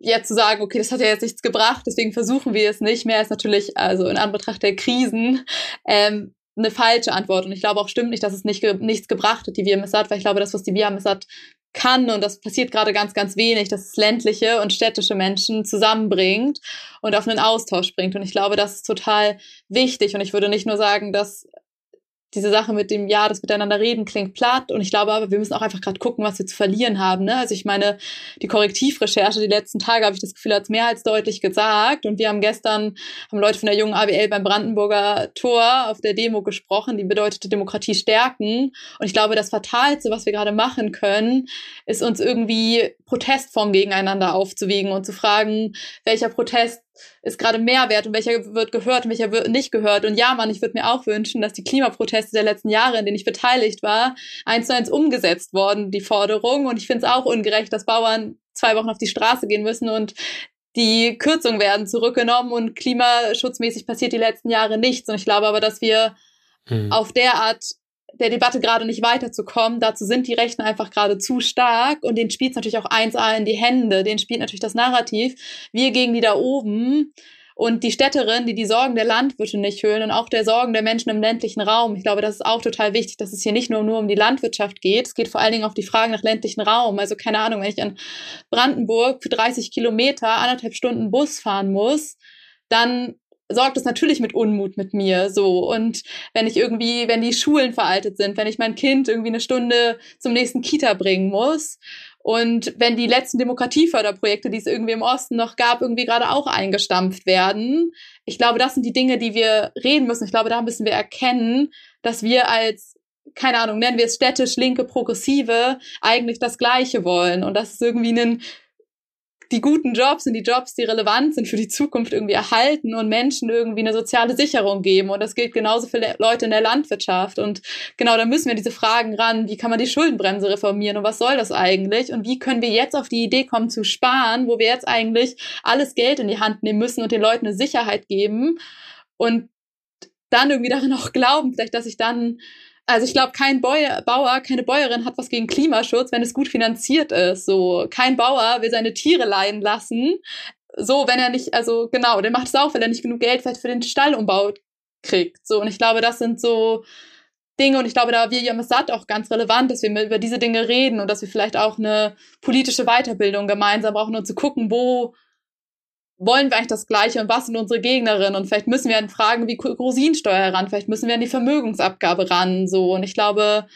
jetzt zu sagen, okay, das hat ja jetzt nichts gebracht, deswegen versuchen wir es nicht mehr, ist natürlich, also in Anbetracht der Krisen, <laughs> ähm, eine falsche Antwort. Und ich glaube auch stimmt nicht, dass es nicht, nichts gebracht hat, die VMSAT, weil ich glaube, das, was die VMSAT kann und das passiert gerade ganz, ganz wenig, dass es ländliche und städtische Menschen zusammenbringt und auf einen Austausch bringt. Und ich glaube, das ist total wichtig. Und ich würde nicht nur sagen, dass diese Sache mit dem Ja, das Miteinander reden klingt platt und ich glaube aber, wir müssen auch einfach gerade gucken, was wir zu verlieren haben. Ne? Also ich meine, die Korrektivrecherche die letzten Tage, habe ich das Gefühl, hat es mehr als deutlich gesagt und wir haben gestern, haben Leute von der jungen AWL beim Brandenburger Tor auf der Demo gesprochen, die bedeutete Demokratie stärken und ich glaube, das Fatalste, was wir gerade machen können, ist uns irgendwie Protestformen gegeneinander aufzuwiegen und zu fragen, welcher Protest ist gerade mehr wert und welcher wird gehört und welcher wird nicht gehört. Und ja, Mann, ich würde mir auch wünschen, dass die Klimaproteste der letzten Jahre, in denen ich beteiligt war, eins zu eins umgesetzt worden, die Forderung. Und ich finde es auch ungerecht, dass Bauern zwei Wochen auf die Straße gehen müssen und die Kürzungen werden zurückgenommen und klimaschutzmäßig passiert die letzten Jahre nichts. Und ich glaube aber, dass wir mhm. auf der Art der Debatte gerade nicht weiterzukommen. Dazu sind die Rechten einfach gerade zu stark und den spielt natürlich auch 1A in die Hände. Den spielt natürlich das Narrativ. Wir gegen die da oben und die Städterin, die die Sorgen der Landwirte nicht hören und auch der Sorgen der Menschen im ländlichen Raum. Ich glaube, das ist auch total wichtig, dass es hier nicht nur, nur um die Landwirtschaft geht. Es geht vor allen Dingen auf die Frage nach ländlichen Raum. Also keine Ahnung, wenn ich an Brandenburg für 30 Kilometer anderthalb Stunden Bus fahren muss, dann sorgt es natürlich mit Unmut mit mir so und wenn ich irgendwie wenn die Schulen veraltet sind wenn ich mein Kind irgendwie eine Stunde zum nächsten Kita bringen muss und wenn die letzten Demokratieförderprojekte, die es irgendwie im Osten noch gab, irgendwie gerade auch eingestampft werden. Ich glaube, das sind die Dinge, die wir reden müssen. Ich glaube, da müssen wir erkennen, dass wir als keine Ahnung, nennen wir es städtisch linke Progressive, eigentlich das Gleiche wollen. Und dass es irgendwie ein die guten Jobs sind die Jobs, die relevant sind für die Zukunft irgendwie erhalten und Menschen irgendwie eine soziale Sicherung geben. Und das gilt genauso für Leute in der Landwirtschaft. Und genau, da müssen wir diese Fragen ran. Wie kann man die Schuldenbremse reformieren und was soll das eigentlich? Und wie können wir jetzt auf die Idee kommen zu sparen, wo wir jetzt eigentlich alles Geld in die Hand nehmen müssen und den Leuten eine Sicherheit geben und dann irgendwie darin auch glauben, vielleicht, dass ich dann also ich glaube, kein Bäuer, Bauer, keine Bäuerin hat was gegen Klimaschutz, wenn es gut finanziert ist. So, kein Bauer will seine Tiere leiden lassen. So, wenn er nicht, also genau, der macht es auch, weil er nicht genug Geld für den Stallumbau kriegt. So, und ich glaube, das sind so Dinge, und ich glaube, da wir Yamasat auch ganz relevant, dass wir über diese Dinge reden und dass wir vielleicht auch eine politische Weiterbildung gemeinsam brauchen, um zu gucken, wo wollen wir eigentlich das Gleiche und was sind unsere Gegnerinnen? Und vielleicht müssen wir an Fragen wie Rosinensteuer ran, vielleicht müssen wir an die Vermögensabgabe ran, so. Und ich glaube,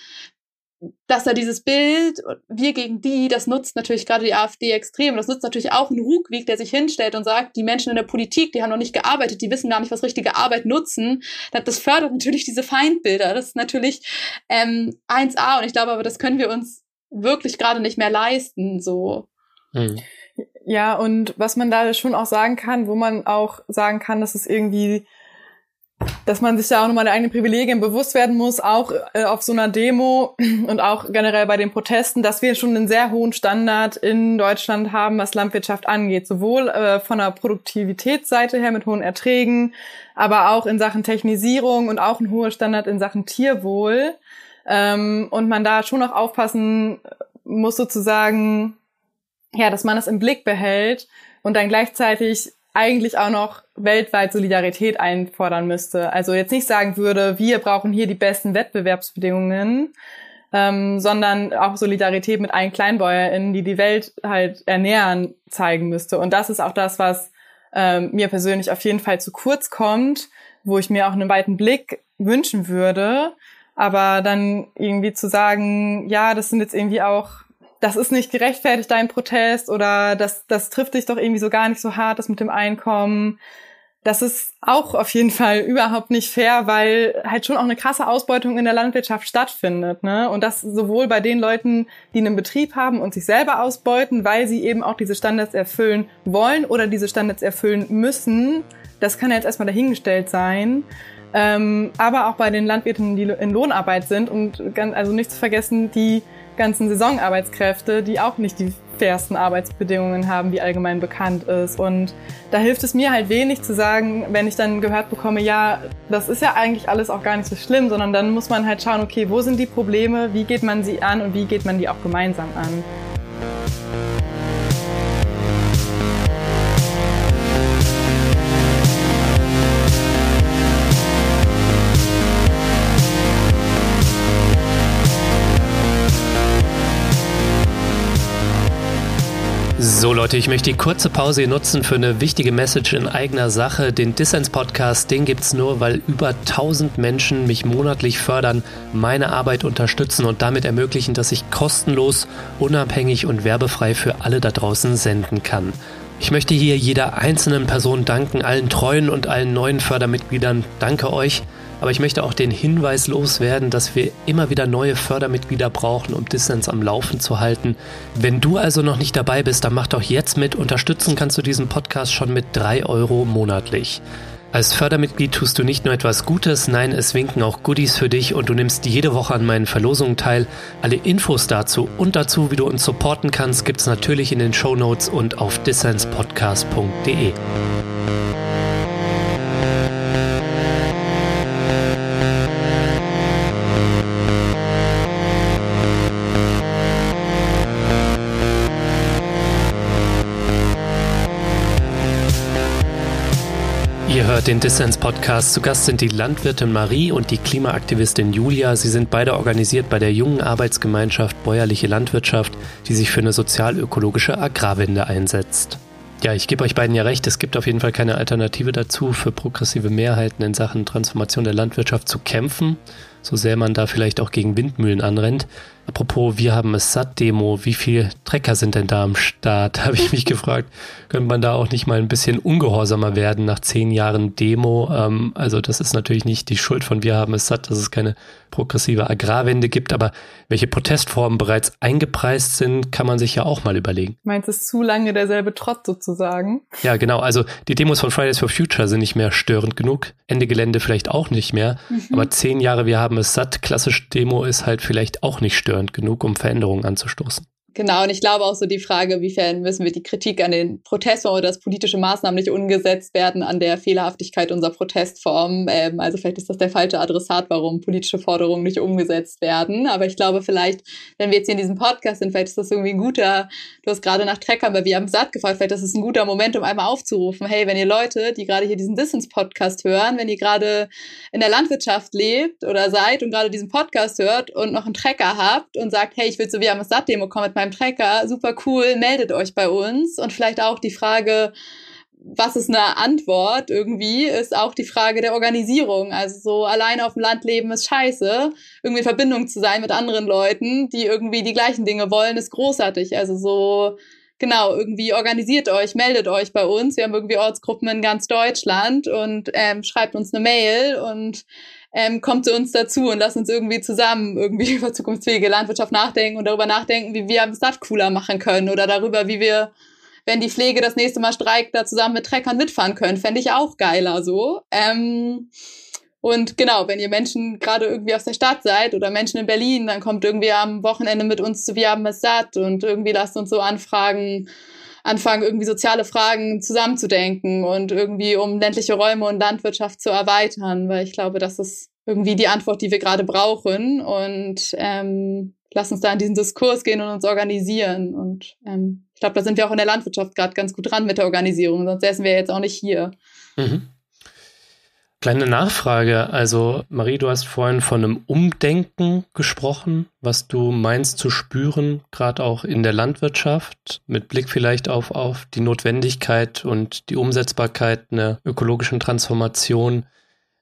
dass da dieses Bild, wir gegen die, das nutzt natürlich gerade die AfD extrem. Das nutzt natürlich auch einen Ruhkweg, der sich hinstellt und sagt, die Menschen in der Politik, die haben noch nicht gearbeitet, die wissen gar nicht, was richtige Arbeit nutzen. Das fördert natürlich diese Feindbilder. Das ist natürlich ähm, 1A und ich glaube aber, das können wir uns wirklich gerade nicht mehr leisten, so. Mhm. Ja, und was man da schon auch sagen kann, wo man auch sagen kann, dass es irgendwie, dass man sich da auch nochmal der eigenen Privilegien bewusst werden muss, auch äh, auf so einer Demo <clears throat> und auch generell bei den Protesten, dass wir schon einen sehr hohen Standard in Deutschland haben, was Landwirtschaft angeht. Sowohl äh, von der Produktivitätsseite her mit hohen Erträgen, aber auch in Sachen Technisierung und auch ein hoher Standard in Sachen Tierwohl. Ähm, und man da schon auch aufpassen muss sozusagen, ja, dass man das im Blick behält und dann gleichzeitig eigentlich auch noch weltweit Solidarität einfordern müsste. Also jetzt nicht sagen würde, wir brauchen hier die besten Wettbewerbsbedingungen, ähm, sondern auch Solidarität mit allen KleinbäuerInnen, die die Welt halt ernähren, zeigen müsste. Und das ist auch das, was ähm, mir persönlich auf jeden Fall zu kurz kommt, wo ich mir auch einen weiten Blick wünschen würde. Aber dann irgendwie zu sagen, ja, das sind jetzt irgendwie auch das ist nicht gerechtfertigt, dein Protest oder das, das trifft dich doch irgendwie so gar nicht so hart, das mit dem Einkommen. Das ist auch auf jeden Fall überhaupt nicht fair, weil halt schon auch eine krasse Ausbeutung in der Landwirtschaft stattfindet. Ne? Und das sowohl bei den Leuten, die einen Betrieb haben und sich selber ausbeuten, weil sie eben auch diese Standards erfüllen wollen oder diese Standards erfüllen müssen. Das kann jetzt erstmal dahingestellt sein. Ähm, aber auch bei den Landwirten, die in Lohnarbeit sind und ganz, also nicht zu vergessen, die ganzen Saisonarbeitskräfte, die auch nicht die fairsten Arbeitsbedingungen haben, wie allgemein bekannt ist. Und da hilft es mir halt wenig zu sagen, wenn ich dann gehört bekomme, ja, das ist ja eigentlich alles auch gar nicht so schlimm, sondern dann muss man halt schauen, okay, wo sind die Probleme, wie geht man sie an und wie geht man die auch gemeinsam an. So Leute, ich möchte die kurze Pause nutzen für eine wichtige Message in eigener Sache. Den Dissens Podcast, den gibt's nur, weil über 1000 Menschen mich monatlich fördern, meine Arbeit unterstützen und damit ermöglichen, dass ich kostenlos, unabhängig und werbefrei für alle da draußen senden kann. Ich möchte hier jeder einzelnen Person danken, allen treuen und allen neuen Fördermitgliedern. Danke euch. Aber ich möchte auch den Hinweis loswerden, dass wir immer wieder neue Fördermitglieder brauchen, um Distance am Laufen zu halten. Wenn du also noch nicht dabei bist, dann mach doch jetzt mit. Unterstützen kannst du diesen Podcast schon mit 3 Euro monatlich. Als Fördermitglied tust du nicht nur etwas Gutes, nein, es winken auch Goodies für dich und du nimmst jede Woche an meinen Verlosungen teil. Alle Infos dazu und dazu, wie du uns supporten kannst, gibt's natürlich in den Show Notes und auf dissenspodcast.de. den Dissens Podcast. Zu Gast sind die Landwirtin Marie und die Klimaaktivistin Julia. Sie sind beide organisiert bei der jungen Arbeitsgemeinschaft Bäuerliche Landwirtschaft, die sich für eine sozial-ökologische Agrarwende einsetzt. Ja, ich gebe euch beiden ja recht, es gibt auf jeden Fall keine Alternative dazu, für progressive Mehrheiten in Sachen Transformation der Landwirtschaft zu kämpfen. So sehr man da vielleicht auch gegen Windmühlen anrennt. Apropos, wir haben es satt Demo. Wie viele Trecker sind denn da am Start? <laughs> Habe ich mich gefragt. Könnte man da auch nicht mal ein bisschen ungehorsamer werden nach zehn Jahren Demo? Ähm, also das ist natürlich nicht die Schuld von wir haben es satt, dass es keine progressive Agrarwende gibt. Aber welche Protestformen bereits eingepreist sind, kann man sich ja auch mal überlegen. Meinst du, es zu lange derselbe Trott sozusagen? Ja, genau. Also die Demos von Fridays for Future sind nicht mehr störend genug. Ende Gelände vielleicht auch nicht mehr. Mhm. Aber zehn Jahre wir haben es satt. Klassische Demo ist halt vielleicht auch nicht störend genug, um Veränderungen anzustoßen. Genau, und ich glaube auch so die Frage, wiefern müssen wir die Kritik an den Protesten oder dass politische Maßnahmen nicht umgesetzt werden an der Fehlerhaftigkeit unserer Protestform. Ähm, also vielleicht ist das der falsche Adressat, warum politische Forderungen nicht umgesetzt werden. Aber ich glaube vielleicht, wenn wir jetzt hier in diesem Podcast sind, vielleicht ist das irgendwie ein guter, du hast gerade nach Treckern bei Wir haben satt gefragt, vielleicht ist es ein guter Moment, um einmal aufzurufen, hey, wenn ihr Leute, die gerade hier diesen Distance-Podcast hören, wenn ihr gerade in der Landwirtschaft lebt oder seid und gerade diesen Podcast hört und noch einen Trecker habt und sagt, hey, ich will zu Wir haben es satt Demo kommen mit meinem beim Trecker, super cool, meldet euch bei uns. Und vielleicht auch die Frage, was ist eine Antwort irgendwie, ist auch die Frage der Organisierung. Also so alleine auf dem Land leben ist scheiße. Irgendwie in Verbindung zu sein mit anderen Leuten, die irgendwie die gleichen Dinge wollen, ist großartig. Also so, genau, irgendwie organisiert euch, meldet euch bei uns. Wir haben irgendwie Ortsgruppen in ganz Deutschland und ähm, schreibt uns eine Mail und ähm, kommt zu uns dazu und lasst uns irgendwie zusammen irgendwie <laughs> über zukunftsfähige Landwirtschaft nachdenken und darüber nachdenken, wie wir Stadt cooler machen können oder darüber, wie wir, wenn die Pflege das nächste Mal streikt, da zusammen mit Treckern mitfahren können. Fände ich auch geiler so. Ähm, und genau, wenn ihr Menschen gerade irgendwie aus der Stadt seid oder Menschen in Berlin, dann kommt irgendwie am Wochenende mit uns zu Wir haben es satt und irgendwie lasst uns so anfragen, anfangen, irgendwie soziale Fragen zusammenzudenken und irgendwie um ländliche Räume und Landwirtschaft zu erweitern, weil ich glaube, das ist irgendwie die Antwort, die wir gerade brauchen. Und ähm, lass uns da in diesen Diskurs gehen und uns organisieren. Und ähm, ich glaube, da sind wir auch in der Landwirtschaft gerade ganz gut dran mit der Organisierung, sonst säßen wir jetzt auch nicht hier. Mhm. Kleine Nachfrage. Also, Marie, du hast vorhin von einem Umdenken gesprochen, was du meinst zu spüren, gerade auch in der Landwirtschaft, mit Blick vielleicht auf, auf die Notwendigkeit und die Umsetzbarkeit einer ökologischen Transformation.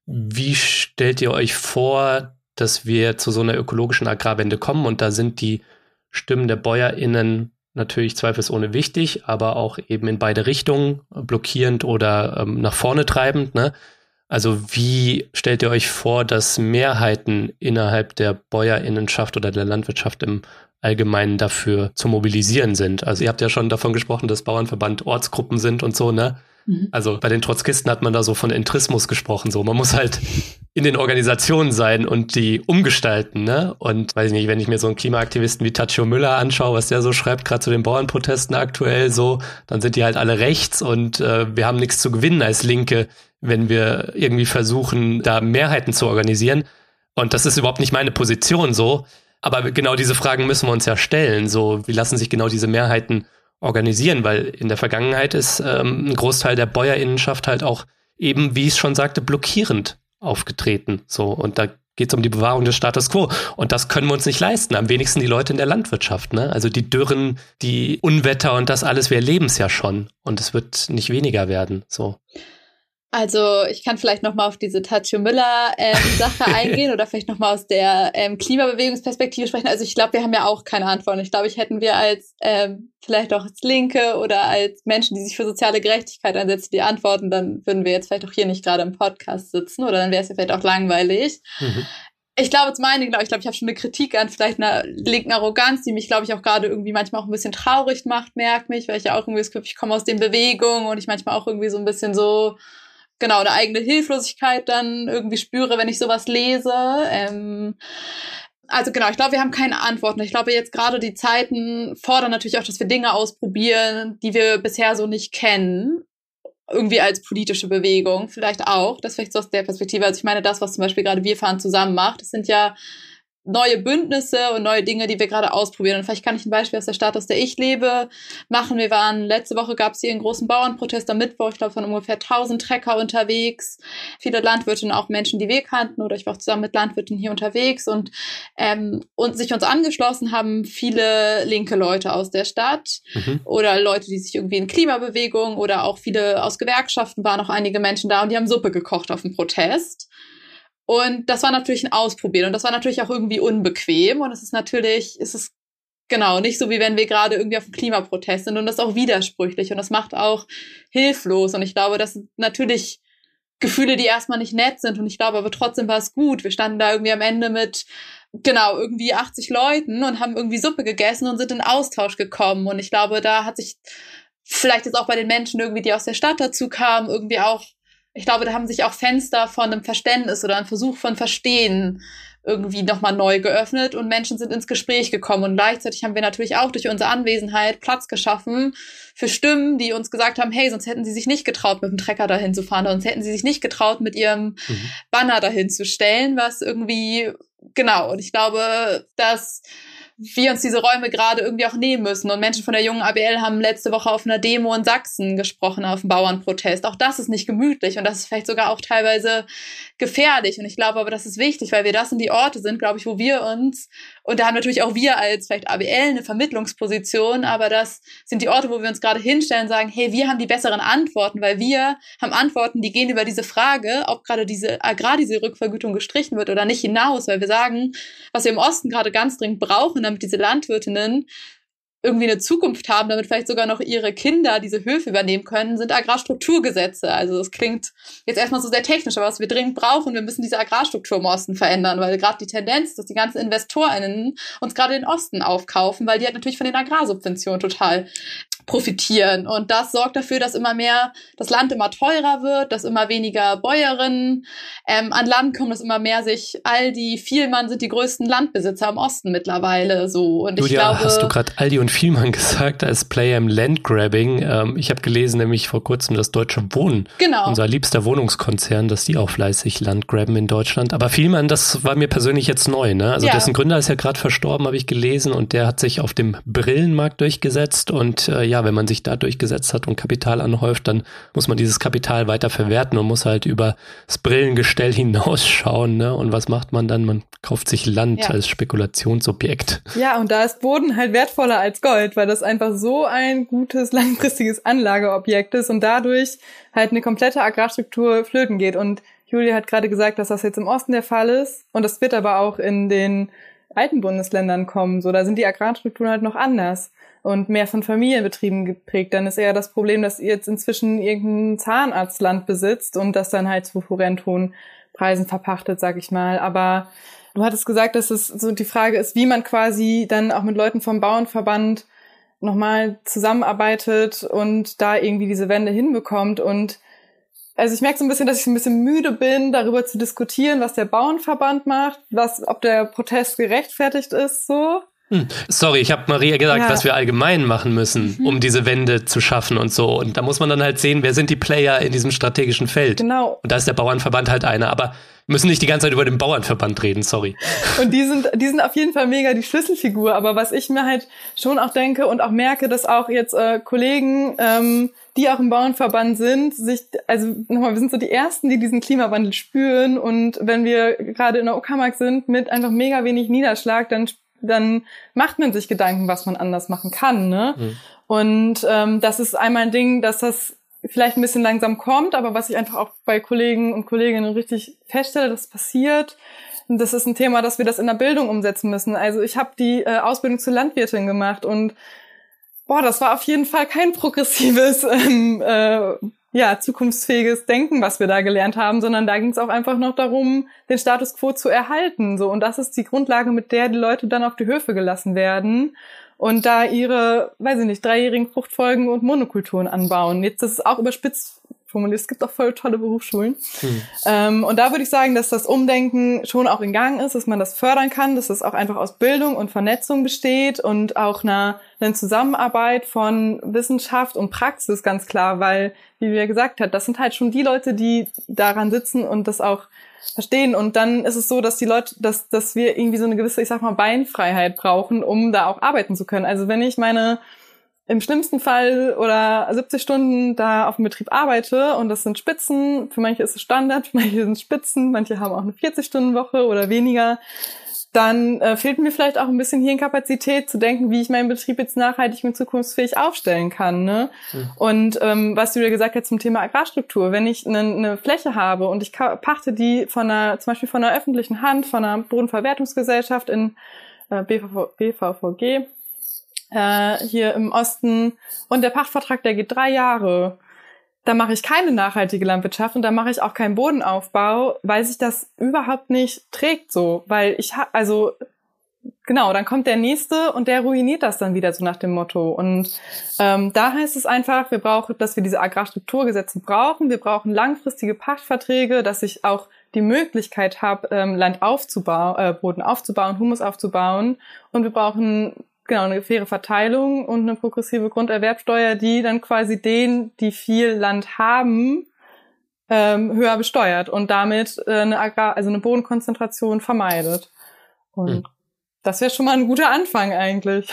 Wie stellt ihr euch vor, dass wir zu so einer ökologischen Agrarwende kommen? Und da sind die Stimmen der BäuerInnen natürlich zweifelsohne wichtig, aber auch eben in beide Richtungen, blockierend oder ähm, nach vorne treibend. Ne? Also wie stellt ihr euch vor, dass Mehrheiten innerhalb der Bäuerinnenschaft oder der Landwirtschaft im Allgemeinen dafür zu mobilisieren sind? Also ihr habt ja schon davon gesprochen, dass Bauernverband Ortsgruppen sind und so, ne? Mhm. Also bei den Trotzkisten hat man da so von Entrismus gesprochen. So, man muss halt in den Organisationen sein und die umgestalten, ne? Und weiß ich nicht, wenn ich mir so einen Klimaaktivisten wie Tachio Müller anschaue, was der so schreibt, gerade zu den Bauernprotesten aktuell so, dann sind die halt alle rechts und äh, wir haben nichts zu gewinnen als Linke, wenn wir irgendwie versuchen, da Mehrheiten zu organisieren. Und das ist überhaupt nicht meine Position so. Aber genau diese Fragen müssen wir uns ja stellen. So, wie lassen sich genau diese Mehrheiten organisieren? Weil in der Vergangenheit ist ähm, ein Großteil der Bäuerinnenschaft halt auch eben, wie ich es schon sagte, blockierend aufgetreten. So, und da geht es um die Bewahrung des Status quo. Und das können wir uns nicht leisten. Am wenigsten die Leute in der Landwirtschaft. Ne? Also die Dürren, die Unwetter und das alles, wir erleben es ja schon. Und es wird nicht weniger werden. So. Also ich kann vielleicht noch mal auf diese Tachio Müller ähm, Sache <laughs> eingehen oder vielleicht noch mal aus der ähm, Klimabewegungsperspektive sprechen. Also ich glaube, wir haben ja auch keine Antwort. Ich glaube, ich hätten wir als ähm, vielleicht auch als Linke oder als Menschen, die sich für soziale Gerechtigkeit einsetzen, die Antworten, dann würden wir jetzt vielleicht auch hier nicht gerade im Podcast sitzen oder dann wäre es ja vielleicht auch langweilig. Mhm. Ich glaube, zum einen, ich, glaube ich habe schon eine Kritik an vielleicht einer linken Arroganz, die mich, glaube ich, auch gerade irgendwie manchmal auch ein bisschen traurig macht, merkt mich, weil ich ja auch irgendwie das Gefühl, ich komme aus den Bewegungen und ich manchmal auch irgendwie so ein bisschen so genau eine eigene Hilflosigkeit dann irgendwie spüre, wenn ich sowas lese. Ähm, also genau, ich glaube, wir haben keine Antworten. Ich glaube, jetzt gerade die Zeiten fordern natürlich auch, dass wir Dinge ausprobieren, die wir bisher so nicht kennen. Irgendwie als politische Bewegung vielleicht auch. Das vielleicht so aus der Perspektive. Also ich meine, das, was zum Beispiel gerade Wir fahren zusammen macht, das sind ja neue Bündnisse und neue Dinge, die wir gerade ausprobieren. Und vielleicht kann ich ein Beispiel aus der Stadt, aus der ich lebe, machen. Wir waren, letzte Woche gab es hier einen großen Bauernprotest am Mittwoch, ich glaube, von ungefähr 1000 Trecker unterwegs. Viele Landwirte und auch Menschen, die wir kannten oder ich war auch zusammen mit Landwirten hier unterwegs und, ähm, und sich uns angeschlossen haben viele linke Leute aus der Stadt mhm. oder Leute, die sich irgendwie in Klimabewegung oder auch viele aus Gewerkschaften waren auch einige Menschen da und die haben Suppe gekocht auf dem Protest. Und das war natürlich ein Ausprobieren. Und das war natürlich auch irgendwie unbequem. Und es ist natürlich, es ist genau nicht so wie wenn wir gerade irgendwie auf dem Klimaprotest sind. Und das ist auch widersprüchlich. Und das macht auch hilflos. Und ich glaube, das sind natürlich Gefühle, die erstmal nicht nett sind. Und ich glaube aber trotzdem war es gut. Wir standen da irgendwie am Ende mit genau irgendwie 80 Leuten und haben irgendwie Suppe gegessen und sind in Austausch gekommen. Und ich glaube, da hat sich vielleicht jetzt auch bei den Menschen irgendwie, die aus der Stadt dazu kamen, irgendwie auch ich glaube, da haben sich auch Fenster von einem Verständnis oder einem Versuch von Verstehen irgendwie nochmal neu geöffnet und Menschen sind ins Gespräch gekommen. Und gleichzeitig haben wir natürlich auch durch unsere Anwesenheit Platz geschaffen für Stimmen, die uns gesagt haben, hey, sonst hätten sie sich nicht getraut, mit dem Trecker dahin zu fahren, sonst hätten sie sich nicht getraut, mit ihrem mhm. Banner dahin zu stellen, was irgendwie, genau. Und ich glaube, dass wir uns diese Räume gerade irgendwie auch nehmen müssen. Und Menschen von der jungen ABL haben letzte Woche auf einer Demo in Sachsen gesprochen, auf dem Bauernprotest. Auch das ist nicht gemütlich und das ist vielleicht sogar auch teilweise gefährlich. Und ich glaube aber, das ist wichtig, weil wir das in die Orte sind, glaube ich, wo wir uns und da haben natürlich auch wir als vielleicht ABL eine Vermittlungsposition, aber das sind die Orte, wo wir uns gerade hinstellen und sagen, hey, wir haben die besseren Antworten, weil wir haben Antworten, die gehen über diese Frage, ob gerade diese agrar diese Rückvergütung gestrichen wird oder nicht hinaus, weil wir sagen, was wir im Osten gerade ganz dringend brauchen, damit diese Landwirtinnen irgendwie eine Zukunft haben, damit vielleicht sogar noch ihre Kinder diese Höfe übernehmen können, sind Agrarstrukturgesetze. Also das klingt jetzt erstmal so sehr technisch, aber was wir dringend brauchen, wir müssen diese Agrarstruktur im Osten verändern, weil gerade die Tendenz dass die ganzen InvestorInnen uns gerade den Osten aufkaufen, weil die halt natürlich von den Agrarsubventionen total profitieren. Und das sorgt dafür, dass immer mehr das Land immer teurer wird, dass immer weniger Bäuerinnen ähm, an Land kommen, dass immer mehr sich all die Vielmann sind die größten Landbesitzer im Osten mittlerweile so. Und Julia, ich glaube, hast du gerade Aldi und Vielmann gesagt als Player im Landgrabbing? Ähm, ich habe gelesen, nämlich vor kurzem das Deutsche Wohnen, genau. unser liebster Wohnungskonzern, dass die auch fleißig Landgrabben in Deutschland. Aber Vielmann, das war mir persönlich jetzt neu. Ne? Also ja. dessen Gründer ist ja gerade verstorben, habe ich gelesen, und der hat sich auf dem Brillenmarkt durchgesetzt und äh, ja, wenn man sich da durchgesetzt hat und Kapital anhäuft, dann muss man dieses Kapital weiter verwerten und muss halt über das Brillengestell <laughs> hinausschauen. Ne? Und was macht man dann? Man kauft sich Land ja. als Spekulationsobjekt. Ja, und da ist Boden halt wertvoller als Gold, weil das einfach so ein gutes, langfristiges Anlageobjekt ist und dadurch halt eine komplette Agrarstruktur flöten geht. Und Julia hat gerade gesagt, dass das jetzt im Osten der Fall ist. Und das wird aber auch in den alten Bundesländern kommen. So, da sind die Agrarstrukturen halt noch anders und mehr von Familienbetrieben geprägt. Dann ist eher das Problem, dass ihr jetzt inzwischen irgendein Zahnarztland besitzt und das dann halt zu horrend hohen Preisen verpachtet, sag ich mal. Aber du hattest gesagt, dass es so die Frage ist, wie man quasi dann auch mit Leuten vom Bauernverband nochmal zusammenarbeitet und da irgendwie diese Wende hinbekommt und also ich merke so ein bisschen, dass ich ein bisschen müde bin, darüber zu diskutieren, was der Bauernverband macht, was, ob der Protest gerechtfertigt ist, so. Hm. Sorry, ich habe Maria gesagt, ja. was wir allgemein machen müssen, mhm. um diese Wende zu schaffen und so. Und da muss man dann halt sehen, wer sind die Player in diesem strategischen Feld. Genau. Und da ist der Bauernverband halt einer. Aber müssen nicht die ganze Zeit über den Bauernverband reden, sorry. Und die sind, die sind auf jeden Fall mega die Schlüsselfigur. Aber was ich mir halt schon auch denke und auch merke, dass auch jetzt äh, Kollegen, ähm, die auch im Bauernverband sind, sich, also nochmal, wir sind so die Ersten, die diesen Klimawandel spüren. Und wenn wir gerade in der Uckermark sind mit einfach mega wenig Niederschlag, dann dann macht man sich Gedanken, was man anders machen kann. Ne? Mhm. Und ähm, das ist einmal ein Ding, dass das vielleicht ein bisschen langsam kommt, aber was ich einfach auch bei Kollegen und Kolleginnen richtig feststelle, das passiert. Und das ist ein Thema, dass wir das in der Bildung umsetzen müssen. Also ich habe die äh, Ausbildung zur Landwirtin gemacht und boah, das war auf jeden Fall kein progressives <laughs> ähm, äh, ja, zukunftsfähiges Denken, was wir da gelernt haben, sondern da ging es auch einfach noch darum, den Status quo zu erhalten. So. Und das ist die Grundlage, mit der die Leute dann auf die Höfe gelassen werden und da ihre, weiß ich nicht, dreijährigen Fruchtfolgen und Monokulturen anbauen. Jetzt ist auch überspitzt formuliert. Es gibt auch voll tolle Berufsschulen. Hm. Ähm, und da würde ich sagen, dass das Umdenken schon auch in Gang ist, dass man das fördern kann, dass es auch einfach aus Bildung und Vernetzung besteht und auch einer, einer Zusammenarbeit von Wissenschaft und Praxis ganz klar, weil, wie wir gesagt hat, das sind halt schon die Leute, die daran sitzen und das auch verstehen. Und dann ist es so, dass die Leute, dass, dass wir irgendwie so eine gewisse, ich sag mal, Beinfreiheit brauchen, um da auch arbeiten zu können. Also wenn ich meine im schlimmsten Fall oder 70 Stunden da auf dem Betrieb arbeite und das sind Spitzen, für manche ist es Standard, <laughs> für manche sind Spitzen, manche haben auch eine 40-Stunden-Woche oder weniger, dann äh, fehlt mir vielleicht auch ein bisschen Hirnkapazität zu denken, wie ich meinen Betrieb jetzt nachhaltig und zukunftsfähig aufstellen kann. Ne? Mhm. Und ähm, was du dir gesagt hast zum Thema Agrarstruktur, wenn ich eine, eine Fläche habe und ich pachte die von einer, zum Beispiel von einer öffentlichen Hand, von einer Bodenverwertungsgesellschaft in äh, BVV, BVVG äh, hier im Osten. Und der Pachtvertrag, der geht drei Jahre. Da mache ich keine nachhaltige Landwirtschaft und da mache ich auch keinen Bodenaufbau, weil sich das überhaupt nicht trägt so, weil ich habe also genau, dann kommt der nächste und der ruiniert das dann wieder so nach dem Motto. Und ähm, da heißt es einfach, wir brauchen, dass wir diese Agrarstrukturgesetze brauchen, wir brauchen langfristige Pachtverträge, dass ich auch die Möglichkeit habe, ähm, Land aufzubauen, äh, Boden aufzubauen, Humus aufzubauen. Und wir brauchen genau, eine faire Verteilung und eine progressive Grunderwerbsteuer, die dann quasi den, die viel Land haben, ähm, höher besteuert und damit äh, eine Agrar, also eine Bodenkonzentration vermeidet. Und hm. das wäre schon mal ein guter Anfang eigentlich.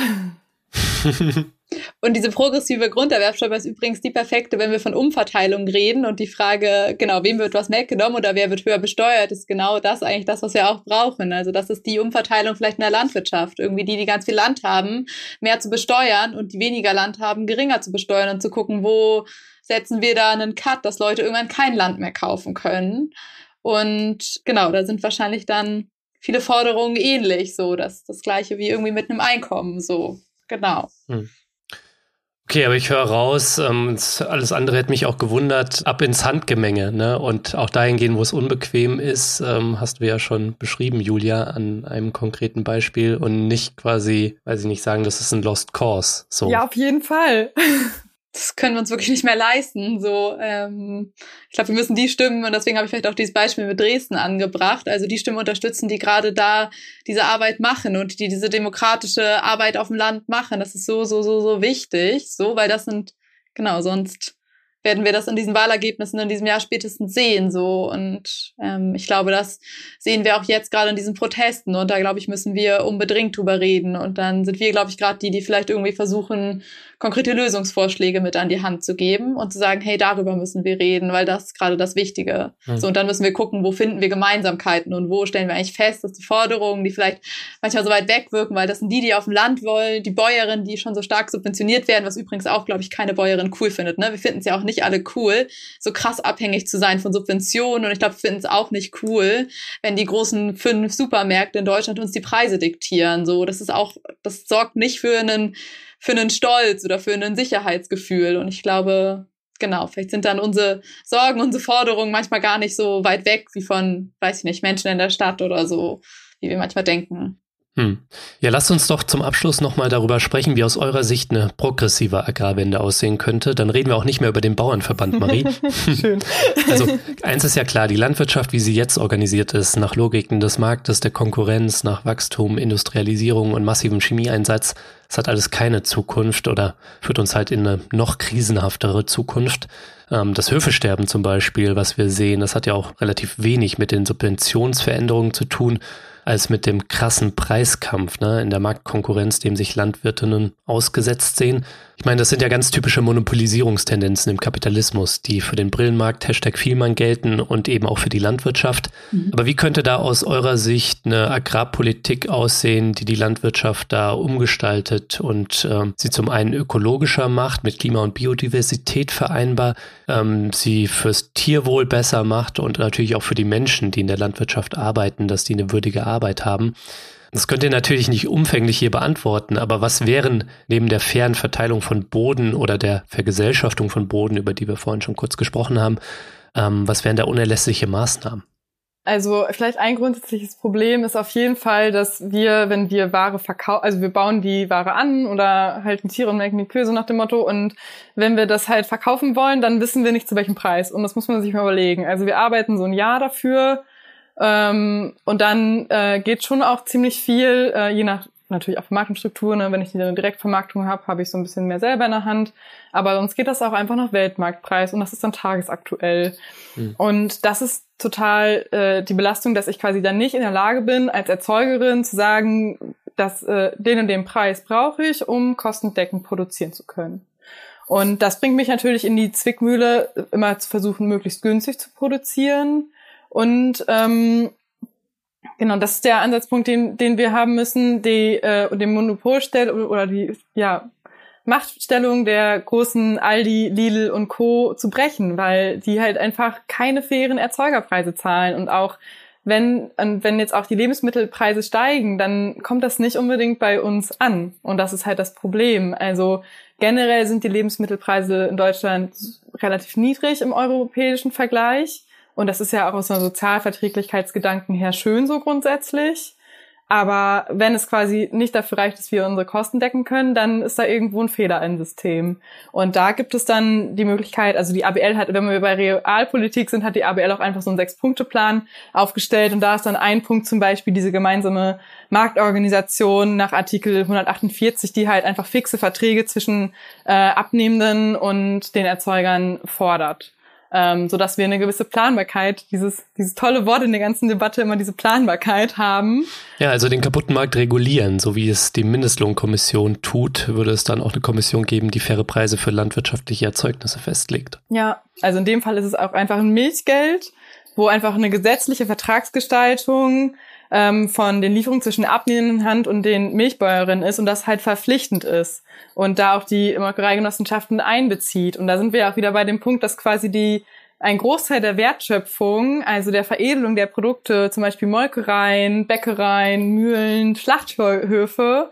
<laughs> Und diese progressive Grunderwerbsteuer ist übrigens die perfekte, wenn wir von Umverteilung reden und die Frage, genau, wem wird was weggenommen oder wer wird höher besteuert, ist genau das eigentlich das, was wir auch brauchen. Also das ist die Umverteilung vielleicht in der Landwirtschaft. Irgendwie die, die ganz viel Land haben, mehr zu besteuern und die weniger Land haben, geringer zu besteuern und zu gucken, wo setzen wir da einen Cut, dass Leute irgendwann kein Land mehr kaufen können. Und genau, da sind wahrscheinlich dann viele Forderungen ähnlich, so, dass das gleiche wie irgendwie mit einem Einkommen, so, genau. Hm. Okay, aber ich höre raus, ähm, alles andere hätte mich auch gewundert, ab ins Handgemenge, ne? Und auch dahin gehen, wo es unbequem ist, ähm, hast du ja schon beschrieben, Julia, an einem konkreten Beispiel und nicht quasi, weiß ich nicht, sagen, das ist ein Lost Cause. So. Ja, auf jeden Fall. <laughs> das können wir uns wirklich nicht mehr leisten. So, ähm, ich glaube, wir müssen die Stimmen, und deswegen habe ich vielleicht auch dieses Beispiel mit Dresden angebracht, also die Stimmen unterstützen, die gerade da diese Arbeit machen und die diese demokratische Arbeit auf dem Land machen. Das ist so, so, so, so wichtig, so, weil das sind, genau, sonst werden wir das in diesen Wahlergebnissen in diesem Jahr spätestens sehen. So. Und ähm, ich glaube, das sehen wir auch jetzt gerade in diesen Protesten. Und da, glaube ich, müssen wir unbedingt drüber reden. Und dann sind wir, glaube ich, gerade die, die vielleicht irgendwie versuchen, konkrete Lösungsvorschläge mit an die Hand zu geben und zu sagen, hey, darüber müssen wir reden, weil das ist gerade das Wichtige. Mhm. So, und dann müssen wir gucken, wo finden wir Gemeinsamkeiten und wo stellen wir eigentlich fest, dass die Forderungen, die vielleicht manchmal so weit wegwirken, weil das sind die, die auf dem Land wollen, die Bäuerinnen, die schon so stark subventioniert werden, was übrigens auch, glaube ich, keine Bäuerin cool findet. Ne? Wir finden es ja auch nicht alle cool, so krass abhängig zu sein von Subventionen. Und ich glaube, wir finden es auch nicht cool, wenn die großen fünf Supermärkte in Deutschland uns die Preise diktieren. So, das ist auch, das sorgt nicht für einen für einen Stolz oder für ein Sicherheitsgefühl. Und ich glaube, genau, vielleicht sind dann unsere Sorgen, unsere Forderungen manchmal gar nicht so weit weg wie von, weiß ich nicht, Menschen in der Stadt oder so, wie wir manchmal denken. Hm. Ja, lasst uns doch zum Abschluss nochmal darüber sprechen, wie aus eurer Sicht eine progressive Agrarwende aussehen könnte. Dann reden wir auch nicht mehr über den Bauernverband, Marie. <laughs> Schön. <laughs> Also eins ist ja klar, die Landwirtschaft, wie sie jetzt organisiert ist, nach Logiken des Marktes, der Konkurrenz, nach Wachstum, Industrialisierung und massivem Chemieeinsatz, das hat alles keine Zukunft oder führt uns halt in eine noch krisenhaftere Zukunft. Ähm, das Höfesterben zum Beispiel, was wir sehen, das hat ja auch relativ wenig mit den Subventionsveränderungen zu tun, als mit dem krassen Preiskampf ne, in der Marktkonkurrenz, dem sich Landwirtinnen ausgesetzt sehen. Ich meine, das sind ja ganz typische Monopolisierungstendenzen im Kapitalismus, die für den Brillenmarkt Hashtag Vielmann gelten und eben auch für die Landwirtschaft. Mhm. Aber wie könnte da aus eurer Sicht eine Agrarpolitik aussehen, die die Landwirtschaft da umgestaltet und äh, sie zum einen ökologischer macht, mit Klima- und Biodiversität vereinbar, ähm, sie fürs Tierwohl besser macht und natürlich auch für die Menschen, die in der Landwirtschaft arbeiten, dass die eine würdige Arbeit haben? Das könnt ihr natürlich nicht umfänglich hier beantworten, aber was wären neben der fairen Verteilung von Boden oder der Vergesellschaftung von Boden, über die wir vorhin schon kurz gesprochen haben, ähm, was wären da unerlässliche Maßnahmen? Also vielleicht ein grundsätzliches Problem ist auf jeden Fall, dass wir, wenn wir Ware verkaufen, also wir bauen die Ware an oder halten Tiere und melken die Kühe so nach dem Motto und wenn wir das halt verkaufen wollen, dann wissen wir nicht zu welchem Preis und das muss man sich mal überlegen. Also wir arbeiten so ein Jahr dafür, ähm, und dann äh, geht schon auch ziemlich viel, äh, je nach natürlich auch Vermarktungsstruktur. Ne? Wenn ich eine Direktvermarktung habe, habe ich so ein bisschen mehr selber in der Hand. Aber sonst geht das auch einfach nach Weltmarktpreis und das ist dann tagesaktuell. Mhm. Und das ist total äh, die Belastung, dass ich quasi dann nicht in der Lage bin, als Erzeugerin zu sagen, dass äh, den und den Preis brauche ich, um kostendeckend produzieren zu können. Und das bringt mich natürlich in die Zwickmühle, immer zu versuchen, möglichst günstig zu produzieren und ähm, Genau, das ist der Ansatzpunkt, den, den wir haben müssen, die, äh, den Monopolstell oder die ja, Machtstellung der großen Aldi, Lidl und Co. zu brechen, weil die halt einfach keine fairen Erzeugerpreise zahlen und auch wenn, wenn jetzt auch die Lebensmittelpreise steigen, dann kommt das nicht unbedingt bei uns an. Und das ist halt das Problem. Also generell sind die Lebensmittelpreise in Deutschland relativ niedrig im europäischen Vergleich. Und das ist ja auch aus einer Sozialverträglichkeitsgedanken her schön so grundsätzlich. Aber wenn es quasi nicht dafür reicht, dass wir unsere Kosten decken können, dann ist da irgendwo ein Fehler im System. Und da gibt es dann die Möglichkeit, also die ABL hat, wenn wir bei Realpolitik sind, hat die ABL auch einfach so einen Sechs-Punkte-Plan aufgestellt. Und da ist dann ein Punkt zum Beispiel diese gemeinsame Marktorganisation nach Artikel 148, die halt einfach fixe Verträge zwischen äh, Abnehmenden und den Erzeugern fordert ähm, so dass wir eine gewisse Planbarkeit, dieses, dieses tolle Wort in der ganzen Debatte immer diese Planbarkeit haben. Ja, also den kaputten Markt regulieren, so wie es die Mindestlohnkommission tut, würde es dann auch eine Kommission geben, die faire Preise für landwirtschaftliche Erzeugnisse festlegt. Ja, also in dem Fall ist es auch einfach ein Milchgeld, wo einfach eine gesetzliche Vertragsgestaltung ähm, von den Lieferungen zwischen der abnehmenden Hand und den Milchbäuerinnen ist und das halt verpflichtend ist und da auch die Molkereigenossenschaften einbezieht. Und da sind wir auch wieder bei dem Punkt, dass quasi die ein Großteil der Wertschöpfung, also der Veredelung der Produkte, zum Beispiel Molkereien, Bäckereien, Mühlen, Schlachthöfe,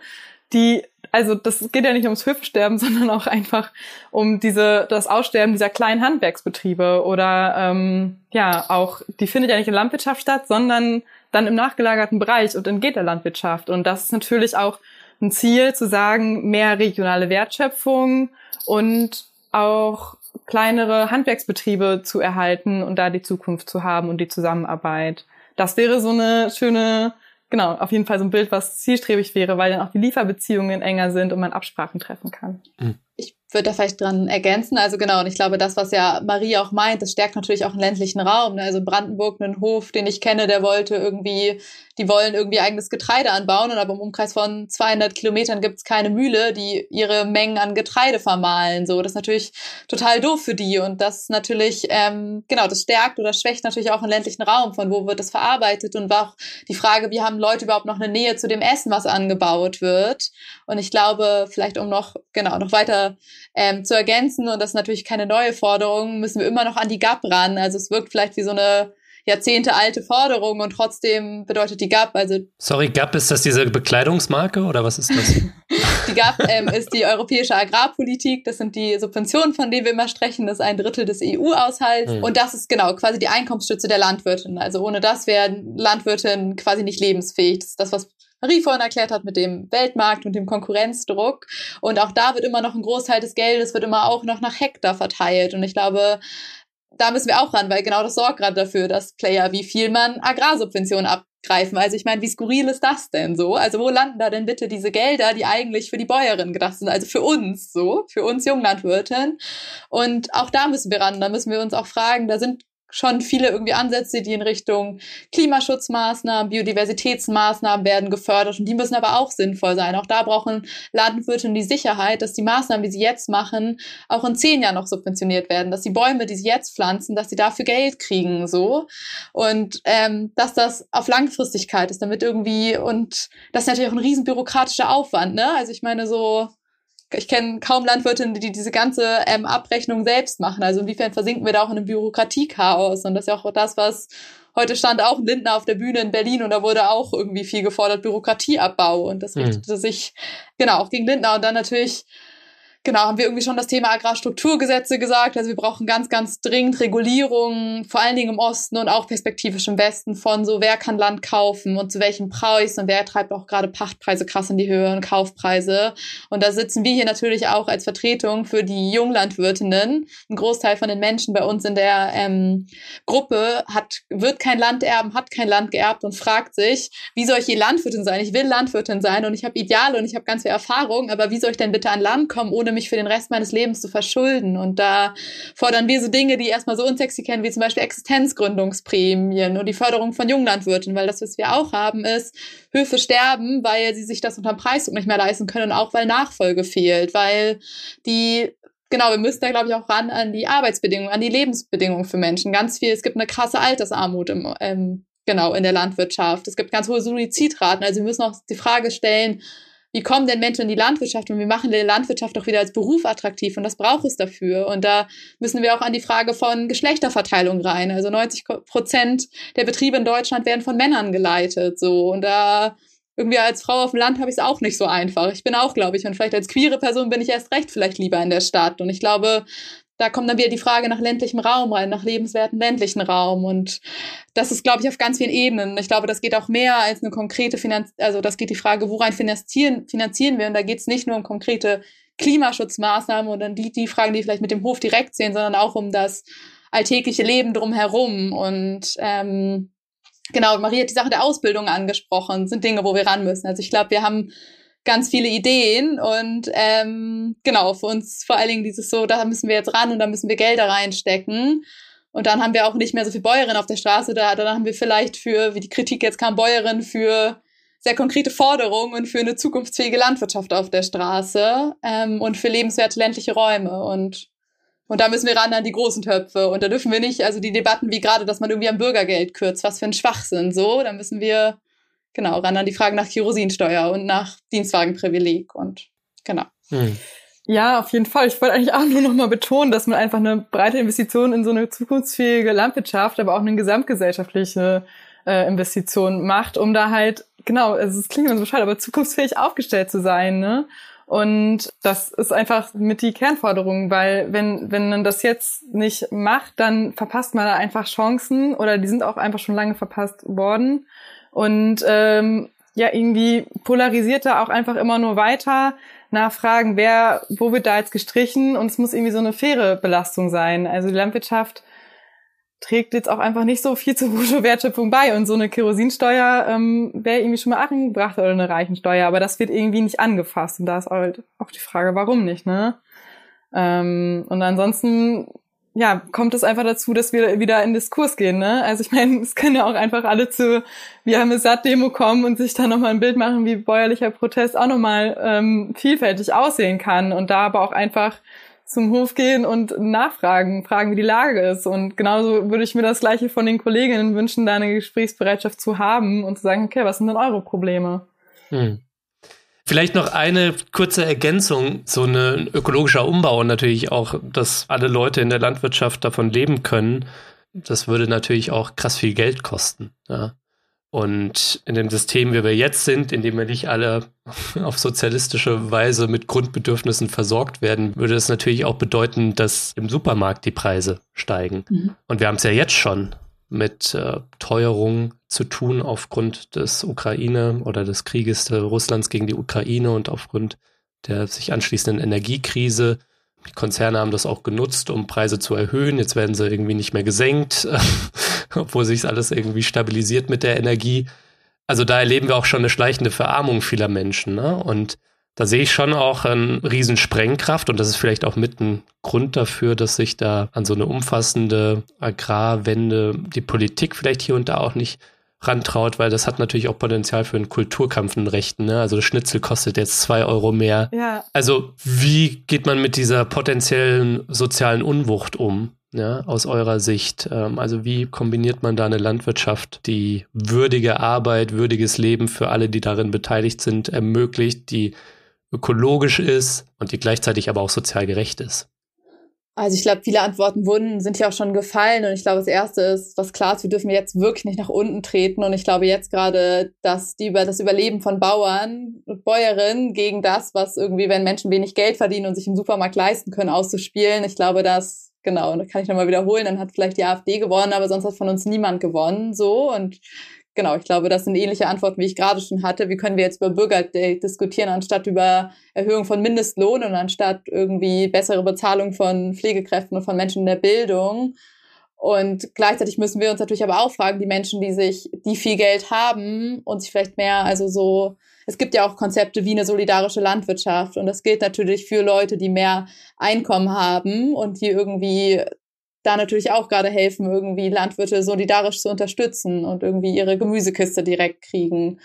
die also das geht ja nicht ums Höfesterben, <laughs> sondern auch einfach um diese das Aussterben dieser kleinen Handwerksbetriebe oder ähm, ja auch die findet ja nicht in Landwirtschaft statt, sondern dann im nachgelagerten Bereich und entgeht der Landwirtschaft. Und das ist natürlich auch ein Ziel, zu sagen, mehr regionale Wertschöpfung und auch kleinere Handwerksbetriebe zu erhalten und da die Zukunft zu haben und die Zusammenarbeit. Das wäre so eine schöne, genau, auf jeden Fall so ein Bild, was zielstrebig wäre, weil dann auch die Lieferbeziehungen enger sind und man Absprachen treffen kann. Mhm. Ich würde da vielleicht dran ergänzen. Also genau, und ich glaube, das, was ja Marie auch meint, das stärkt natürlich auch den ländlichen Raum. Ne? Also Brandenburg, einen Hof, den ich kenne, der wollte irgendwie, die wollen irgendwie eigenes Getreide anbauen und aber im Umkreis von 200 Kilometern gibt es keine Mühle, die ihre Mengen an Getreide vermahlen. So, das ist natürlich total doof für die und das natürlich, ähm, genau, das stärkt oder schwächt natürlich auch den ländlichen Raum. Von wo wird das verarbeitet und war auch die Frage, wie haben Leute überhaupt noch eine Nähe zu dem Essen, was angebaut wird? Und ich glaube, vielleicht um noch, genau, noch weiter ähm, zu ergänzen, und das ist natürlich keine neue Forderung, müssen wir immer noch an die GAP ran. Also es wirkt vielleicht wie so eine Jahrzehnte alte Forderung und trotzdem bedeutet die GAP, also. Sorry, GAP, ist das diese Bekleidungsmarke oder was ist das? <laughs> die GAP ähm, ist die europäische Agrarpolitik. Das sind die Subventionen, von denen wir immer sprechen. Das ist ein Drittel des EU-Haushalts. Mhm. Und das ist genau quasi die Einkommensstütze der Landwirtin. Also ohne das wären Landwirtin quasi nicht lebensfähig. Das ist das, was Marie vorhin erklärt hat mit dem Weltmarkt und dem Konkurrenzdruck. Und auch da wird immer noch ein Großteil des Geldes, wird immer auch noch nach Hektar verteilt. Und ich glaube, da müssen wir auch ran, weil genau das sorgt gerade dafür, dass Player wie viel man Agrarsubventionen abgreifen. Also ich meine, wie skurril ist das denn so? Also wo landen da denn bitte diese Gelder, die eigentlich für die Bäuerin gedacht sind? Also für uns so, für uns Junglandwirten. Und auch da müssen wir ran. Da müssen wir uns auch fragen, da sind schon viele irgendwie Ansätze, die in Richtung Klimaschutzmaßnahmen, Biodiversitätsmaßnahmen werden gefördert und die müssen aber auch sinnvoll sein. Auch da brauchen Landwirte die Sicherheit, dass die Maßnahmen, die sie jetzt machen, auch in zehn Jahren noch subventioniert werden, dass die Bäume, die sie jetzt pflanzen, dass sie dafür Geld kriegen, so und ähm, dass das auf Langfristigkeit ist, damit irgendwie und das ist natürlich auch ein riesen bürokratischer Aufwand, ne? Also ich meine so ich kenne kaum Landwirtinnen, die diese ganze ähm, Abrechnung selbst machen. Also inwiefern versinken wir da auch in einem Bürokratiechaos? Und das ist ja auch das, was heute stand auch Lindner auf der Bühne in Berlin und da wurde auch irgendwie viel gefordert, Bürokratieabbau. Und das mhm. richtete mhm. sich genau auch gegen Lindner. Und dann natürlich genau, haben wir irgendwie schon das Thema Agrarstrukturgesetze gesagt. Also wir brauchen ganz, ganz dringend Regulierung, vor allen Dingen im Osten und auch perspektivisch im Westen von so, wer kann Land kaufen und zu welchem Preis und wer treibt auch gerade Pachtpreise krass in die Höhe und Kaufpreise. Und da sitzen wir hier natürlich auch als Vertretung für die Junglandwirtinnen. Ein Großteil von den Menschen bei uns in der ähm, Gruppe hat, wird kein Land erben, hat kein Land geerbt und fragt sich, wie soll ich je Landwirtin sein? Ich will Landwirtin sein und ich habe Ideale und ich habe ganz viel Erfahrung, aber wie soll ich denn bitte an Land kommen, ohne mich für den Rest meines Lebens zu verschulden. Und da fordern wir so Dinge, die erstmal so unsexy kennen, wie zum Beispiel Existenzgründungsprämien und die Förderung von Junglandwirten, weil das, was wir auch haben, ist, Höfe sterben, weil sie sich das unter Preisdruck nicht mehr leisten können, auch weil Nachfolge fehlt, weil die Genau, wir müssen da, glaube ich, auch ran an die Arbeitsbedingungen, an die Lebensbedingungen für Menschen. Ganz viel, es gibt eine krasse Altersarmut im, ähm, genau in der Landwirtschaft. Es gibt ganz hohe Suizidraten. Also wir müssen auch die Frage stellen, wie kommen denn Menschen in die Landwirtschaft und wie machen die Landwirtschaft doch wieder als Beruf attraktiv und das braucht es dafür. Und da müssen wir auch an die Frage von Geschlechterverteilung rein. Also 90 Prozent der Betriebe in Deutschland werden von Männern geleitet. So und da irgendwie als Frau auf dem Land habe ich es auch nicht so einfach. Ich bin auch, glaube ich, und vielleicht als queere Person bin ich erst recht vielleicht lieber in der Stadt. Und ich glaube, da kommt dann wieder die Frage nach ländlichem Raum rein, nach lebenswerten ländlichen Raum. Und das ist, glaube ich, auf ganz vielen Ebenen. Ich glaube, das geht auch mehr als eine konkrete Finanz, also das geht die Frage, worein finanzieren, finanzieren wir? Und da geht es nicht nur um konkrete Klimaschutzmaßnahmen und dann die, die Fragen, die vielleicht mit dem Hof direkt sehen, sondern auch um das alltägliche Leben drumherum. Und ähm, Genau, Marie hat die Sache der Ausbildung angesprochen, sind Dinge, wo wir ran müssen. Also ich glaube, wir haben ganz viele Ideen und ähm, genau, für uns vor allen Dingen dieses so, da müssen wir jetzt ran und da müssen wir Gelder reinstecken. Und dann haben wir auch nicht mehr so viel Bäuerinnen auf der Straße da. Dann haben wir vielleicht für, wie die Kritik jetzt kam, Bäuerinnen für sehr konkrete Forderungen und für eine zukunftsfähige Landwirtschaft auf der Straße ähm, und für lebenswerte ländliche Räume. Und und da müssen wir ran an die großen Töpfe. Und da dürfen wir nicht, also die Debatten wie gerade, dass man irgendwie am Bürgergeld kürzt, was für ein Schwachsinn. So, da müssen wir, genau, ran an die Frage nach Kerosinsteuer und nach Dienstwagenprivileg. Und genau. Hm. Ja, auf jeden Fall. Ich wollte eigentlich auch nur noch mal betonen, dass man einfach eine breite Investition in so eine zukunftsfähige Landwirtschaft, aber auch eine gesamtgesellschaftliche äh, Investition macht, um da halt, genau, also es klingt immer so bescheid, aber zukunftsfähig aufgestellt zu sein, ne? Und das ist einfach mit die Kernforderung, weil wenn, wenn man das jetzt nicht macht, dann verpasst man da einfach Chancen oder die sind auch einfach schon lange verpasst worden. Und ähm, ja, irgendwie polarisiert da auch einfach immer nur weiter nachfragen, wer, wo wird da jetzt gestrichen und es muss irgendwie so eine faire Belastung sein. Also die Landwirtschaft trägt jetzt auch einfach nicht so viel zur Bruttowertschöpfung bei. Und so eine Kerosinsteuer ähm, wäre irgendwie schon mal angebracht oder eine Reichensteuer, aber das wird irgendwie nicht angefasst. Und da ist halt auch die Frage, warum nicht, ne? Ähm, und ansonsten, ja, kommt es einfach dazu, dass wir wieder in Diskurs gehen, ne? Also ich meine, <laughs> es können ja auch einfach alle zu Wir haben eine Satt-Demo kommen und sich da nochmal ein Bild machen, wie bäuerlicher Protest auch nochmal ähm, vielfältig aussehen kann. Und da aber auch einfach zum Hof gehen und nachfragen, fragen, wie die Lage ist. Und genauso würde ich mir das Gleiche von den Kolleginnen wünschen, da eine Gesprächsbereitschaft zu haben und zu sagen, okay, was sind denn eure Probleme? Hm. Vielleicht noch eine kurze Ergänzung, so ein ökologischer Umbau und natürlich auch, dass alle Leute in der Landwirtschaft davon leben können. Das würde natürlich auch krass viel Geld kosten. Ja. Und in dem System, wie wir jetzt sind, in dem wir nicht alle <laughs> auf sozialistische Weise mit Grundbedürfnissen versorgt werden, würde das natürlich auch bedeuten, dass im Supermarkt die Preise steigen. Mhm. Und wir haben es ja jetzt schon mit äh, Teuerung zu tun aufgrund des Ukraine oder des Krieges Russlands gegen die Ukraine und aufgrund der sich anschließenden Energiekrise. Die Konzerne haben das auch genutzt, um Preise zu erhöhen. Jetzt werden sie irgendwie nicht mehr gesenkt, <laughs> obwohl sich alles irgendwie stabilisiert mit der Energie. Also da erleben wir auch schon eine schleichende Verarmung vieler Menschen. Ne? Und da sehe ich schon auch eine riesen Sprengkraft und das ist vielleicht auch mit ein Grund dafür, dass sich da an so eine umfassende Agrarwende die Politik vielleicht hier und da auch nicht rantraut, weil das hat natürlich auch Potenzial für einen Kulturkampf in Rechten. Ne? Also das Schnitzel kostet jetzt zwei Euro mehr. Ja. Also wie geht man mit dieser potenziellen sozialen Unwucht um? Ja, aus eurer Sicht? Ähm, also wie kombiniert man da eine Landwirtschaft, die würdige Arbeit, würdiges Leben für alle, die darin beteiligt sind, ermöglicht, die ökologisch ist und die gleichzeitig aber auch sozial gerecht ist? Also ich glaube, viele Antworten wurden, sind ja auch schon gefallen. Und ich glaube, das erste ist, was klar ist, wir dürfen jetzt wirklich nicht nach unten treten. Und ich glaube jetzt gerade, dass die über das Überleben von Bauern und Bäuerinnen gegen das, was irgendwie, wenn Menschen wenig Geld verdienen und sich im Supermarkt leisten können, auszuspielen. Ich glaube, dass, genau, und das kann ich nochmal wiederholen, dann hat vielleicht die AfD gewonnen, aber sonst hat von uns niemand gewonnen. So. Und genau, ich glaube, das sind ähnliche Antworten, wie ich gerade schon hatte. Wie können wir jetzt über Bürgergeld diskutieren, anstatt über Erhöhung von Mindestlohn und anstatt irgendwie bessere Bezahlung von Pflegekräften und von Menschen in der Bildung? Und gleichzeitig müssen wir uns natürlich aber auch fragen, die Menschen, die sich, die viel Geld haben und sich vielleicht mehr, also so, es gibt ja auch Konzepte wie eine solidarische Landwirtschaft und das gilt natürlich für Leute, die mehr Einkommen haben und die irgendwie da natürlich auch gerade helfen, irgendwie Landwirte solidarisch zu unterstützen und irgendwie ihre Gemüsekiste direkt kriegen.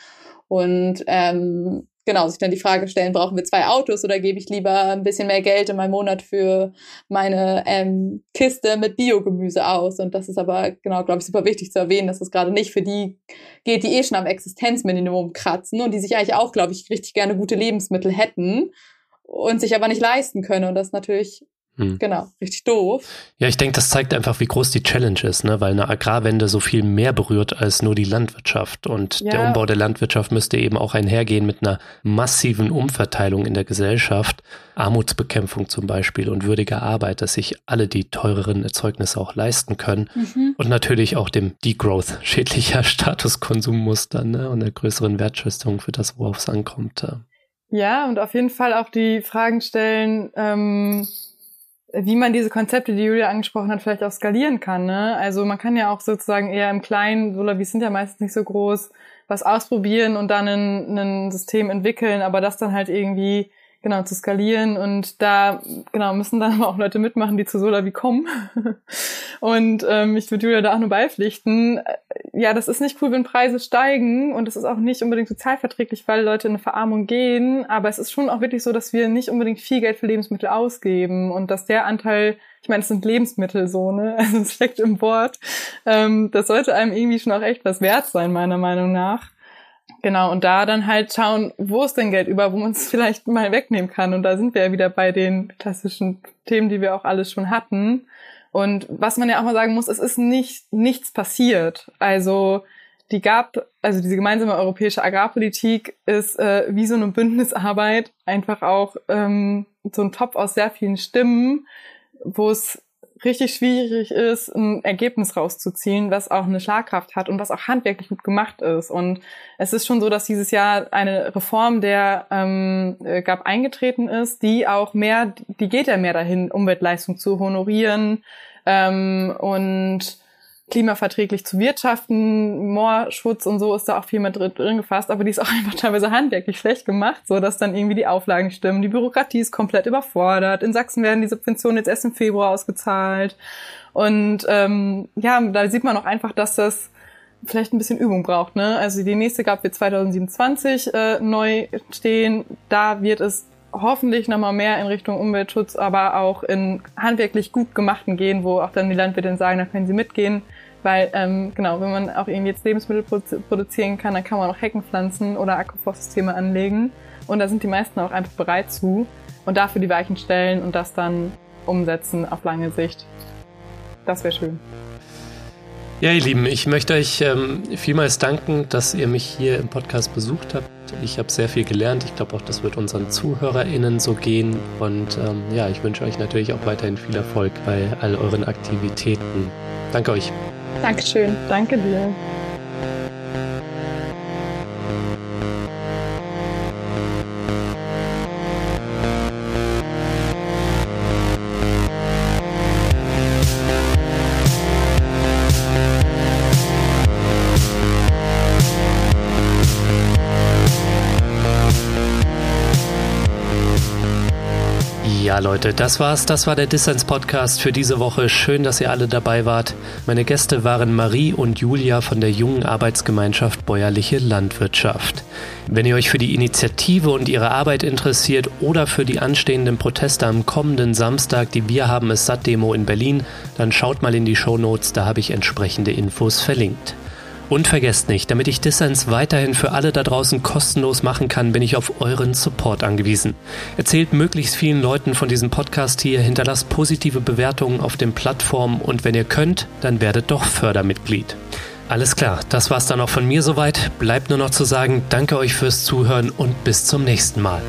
Und ähm, genau, sich dann die Frage stellen, brauchen wir zwei Autos oder gebe ich lieber ein bisschen mehr Geld in meinem Monat für meine ähm, Kiste mit Biogemüse aus? Und das ist aber, genau, glaube ich, super wichtig zu erwähnen, dass es gerade nicht für die geht, die eh schon am Existenzminimum kratzen und die sich eigentlich auch, glaube ich, richtig gerne gute Lebensmittel hätten und sich aber nicht leisten können. Und das natürlich hm. Genau, richtig doof. Ja, ich denke, das zeigt einfach, wie groß die Challenge ist, ne? weil eine Agrarwende so viel mehr berührt als nur die Landwirtschaft. Und ja. der Umbau der Landwirtschaft müsste eben auch einhergehen mit einer massiven Umverteilung in der Gesellschaft, Armutsbekämpfung zum Beispiel und würdiger Arbeit, dass sich alle die teureren Erzeugnisse auch leisten können. Mhm. Und natürlich auch dem Degrowth <laughs> schädlicher Statuskonsummuster ne? und der größeren Wertschätzung für das, worauf es ankommt. Ja, und auf jeden Fall auch die Fragen stellen, ähm wie man diese Konzepte, die Julia angesprochen hat, vielleicht auch skalieren kann. Ne? Also man kann ja auch sozusagen eher im Kleinen, Solavis sind ja meistens nicht so groß, was ausprobieren und dann ein, ein System entwickeln, aber das dann halt irgendwie genau zu skalieren und da genau müssen dann auch Leute mitmachen, die zu Solavi kommen. <laughs> und ähm, ich würde Julia da auch nur beipflichten. Ja, das ist nicht cool, wenn Preise steigen und es ist auch nicht unbedingt sozialverträglich, weil Leute in eine Verarmung gehen. Aber es ist schon auch wirklich so, dass wir nicht unbedingt viel Geld für Lebensmittel ausgeben und dass der Anteil ich meine, es sind Lebensmittel so, ne? <laughs> Also es steckt im Wort. Ähm, das sollte einem irgendwie schon auch echt was wert sein, meiner Meinung nach. Genau, und da dann halt schauen, wo ist denn Geld über, wo man es <laughs> vielleicht mal wegnehmen kann. Und da sind wir ja wieder bei den klassischen Themen, die wir auch alles schon hatten. Und was man ja auch mal sagen muss, es ist nicht nichts passiert. Also die gab, also diese gemeinsame europäische Agrarpolitik ist äh, wie so eine Bündnisarbeit einfach auch ähm, so ein Topf aus sehr vielen Stimmen, wo es richtig schwierig ist, ein Ergebnis rauszuziehen, was auch eine Schlagkraft hat und was auch handwerklich gut gemacht ist. Und es ist schon so, dass dieses Jahr eine Reform der ähm, äh, GAP eingetreten ist, die auch mehr, die geht ja mehr dahin, Umweltleistung zu honorieren ähm, und klimaverträglich zu wirtschaften, Moorschutz und so ist da auch viel mehr drin, gefasst, aber die ist auch <laughs> einfach teilweise handwerklich schlecht gemacht, so dass dann irgendwie die Auflagen stimmen. Die Bürokratie ist komplett überfordert. In Sachsen werden die Subventionen jetzt erst im Februar ausgezahlt. Und ähm, ja, da sieht man auch einfach, dass das vielleicht ein bisschen Übung braucht. Ne? Also die nächste gab wir 2027 äh, neu stehen. Da wird es hoffentlich nochmal mehr in Richtung Umweltschutz, aber auch in handwerklich gut gemachten gehen, wo auch dann die Landwirte sagen, da können sie mitgehen. Weil, ähm, genau, wenn man auch irgendwie jetzt Lebensmittel produzieren kann, dann kann man auch Hecken pflanzen oder Aquaforstsysteme anlegen. Und da sind die meisten auch einfach bereit zu. Und dafür die Weichen stellen und das dann umsetzen auf lange Sicht. Das wäre schön. Ja, ihr Lieben, ich möchte euch ähm, vielmals danken, dass ihr mich hier im Podcast besucht habt. Ich habe sehr viel gelernt. Ich glaube auch, das wird unseren ZuhörerInnen so gehen. Und ähm, ja, ich wünsche euch natürlich auch weiterhin viel Erfolg bei all euren Aktivitäten. Danke euch. Dankeschön. Danke dir. Leute, das war's. Das war der Dissens Podcast für diese Woche. Schön, dass ihr alle dabei wart. Meine Gäste waren Marie und Julia von der jungen Arbeitsgemeinschaft Bäuerliche Landwirtschaft. Wenn ihr euch für die Initiative und ihre Arbeit interessiert oder für die anstehenden Proteste am kommenden Samstag, die Wir haben es satt Demo in Berlin, dann schaut mal in die Show Notes, da habe ich entsprechende Infos verlinkt. Und vergesst nicht, damit ich Dissens weiterhin für alle da draußen kostenlos machen kann, bin ich auf euren Support angewiesen. Erzählt möglichst vielen Leuten von diesem Podcast hier, hinterlasst positive Bewertungen auf den Plattformen und wenn ihr könnt, dann werdet doch Fördermitglied. Alles klar, das war's dann auch von mir soweit. Bleibt nur noch zu sagen, danke euch fürs Zuhören und bis zum nächsten Mal.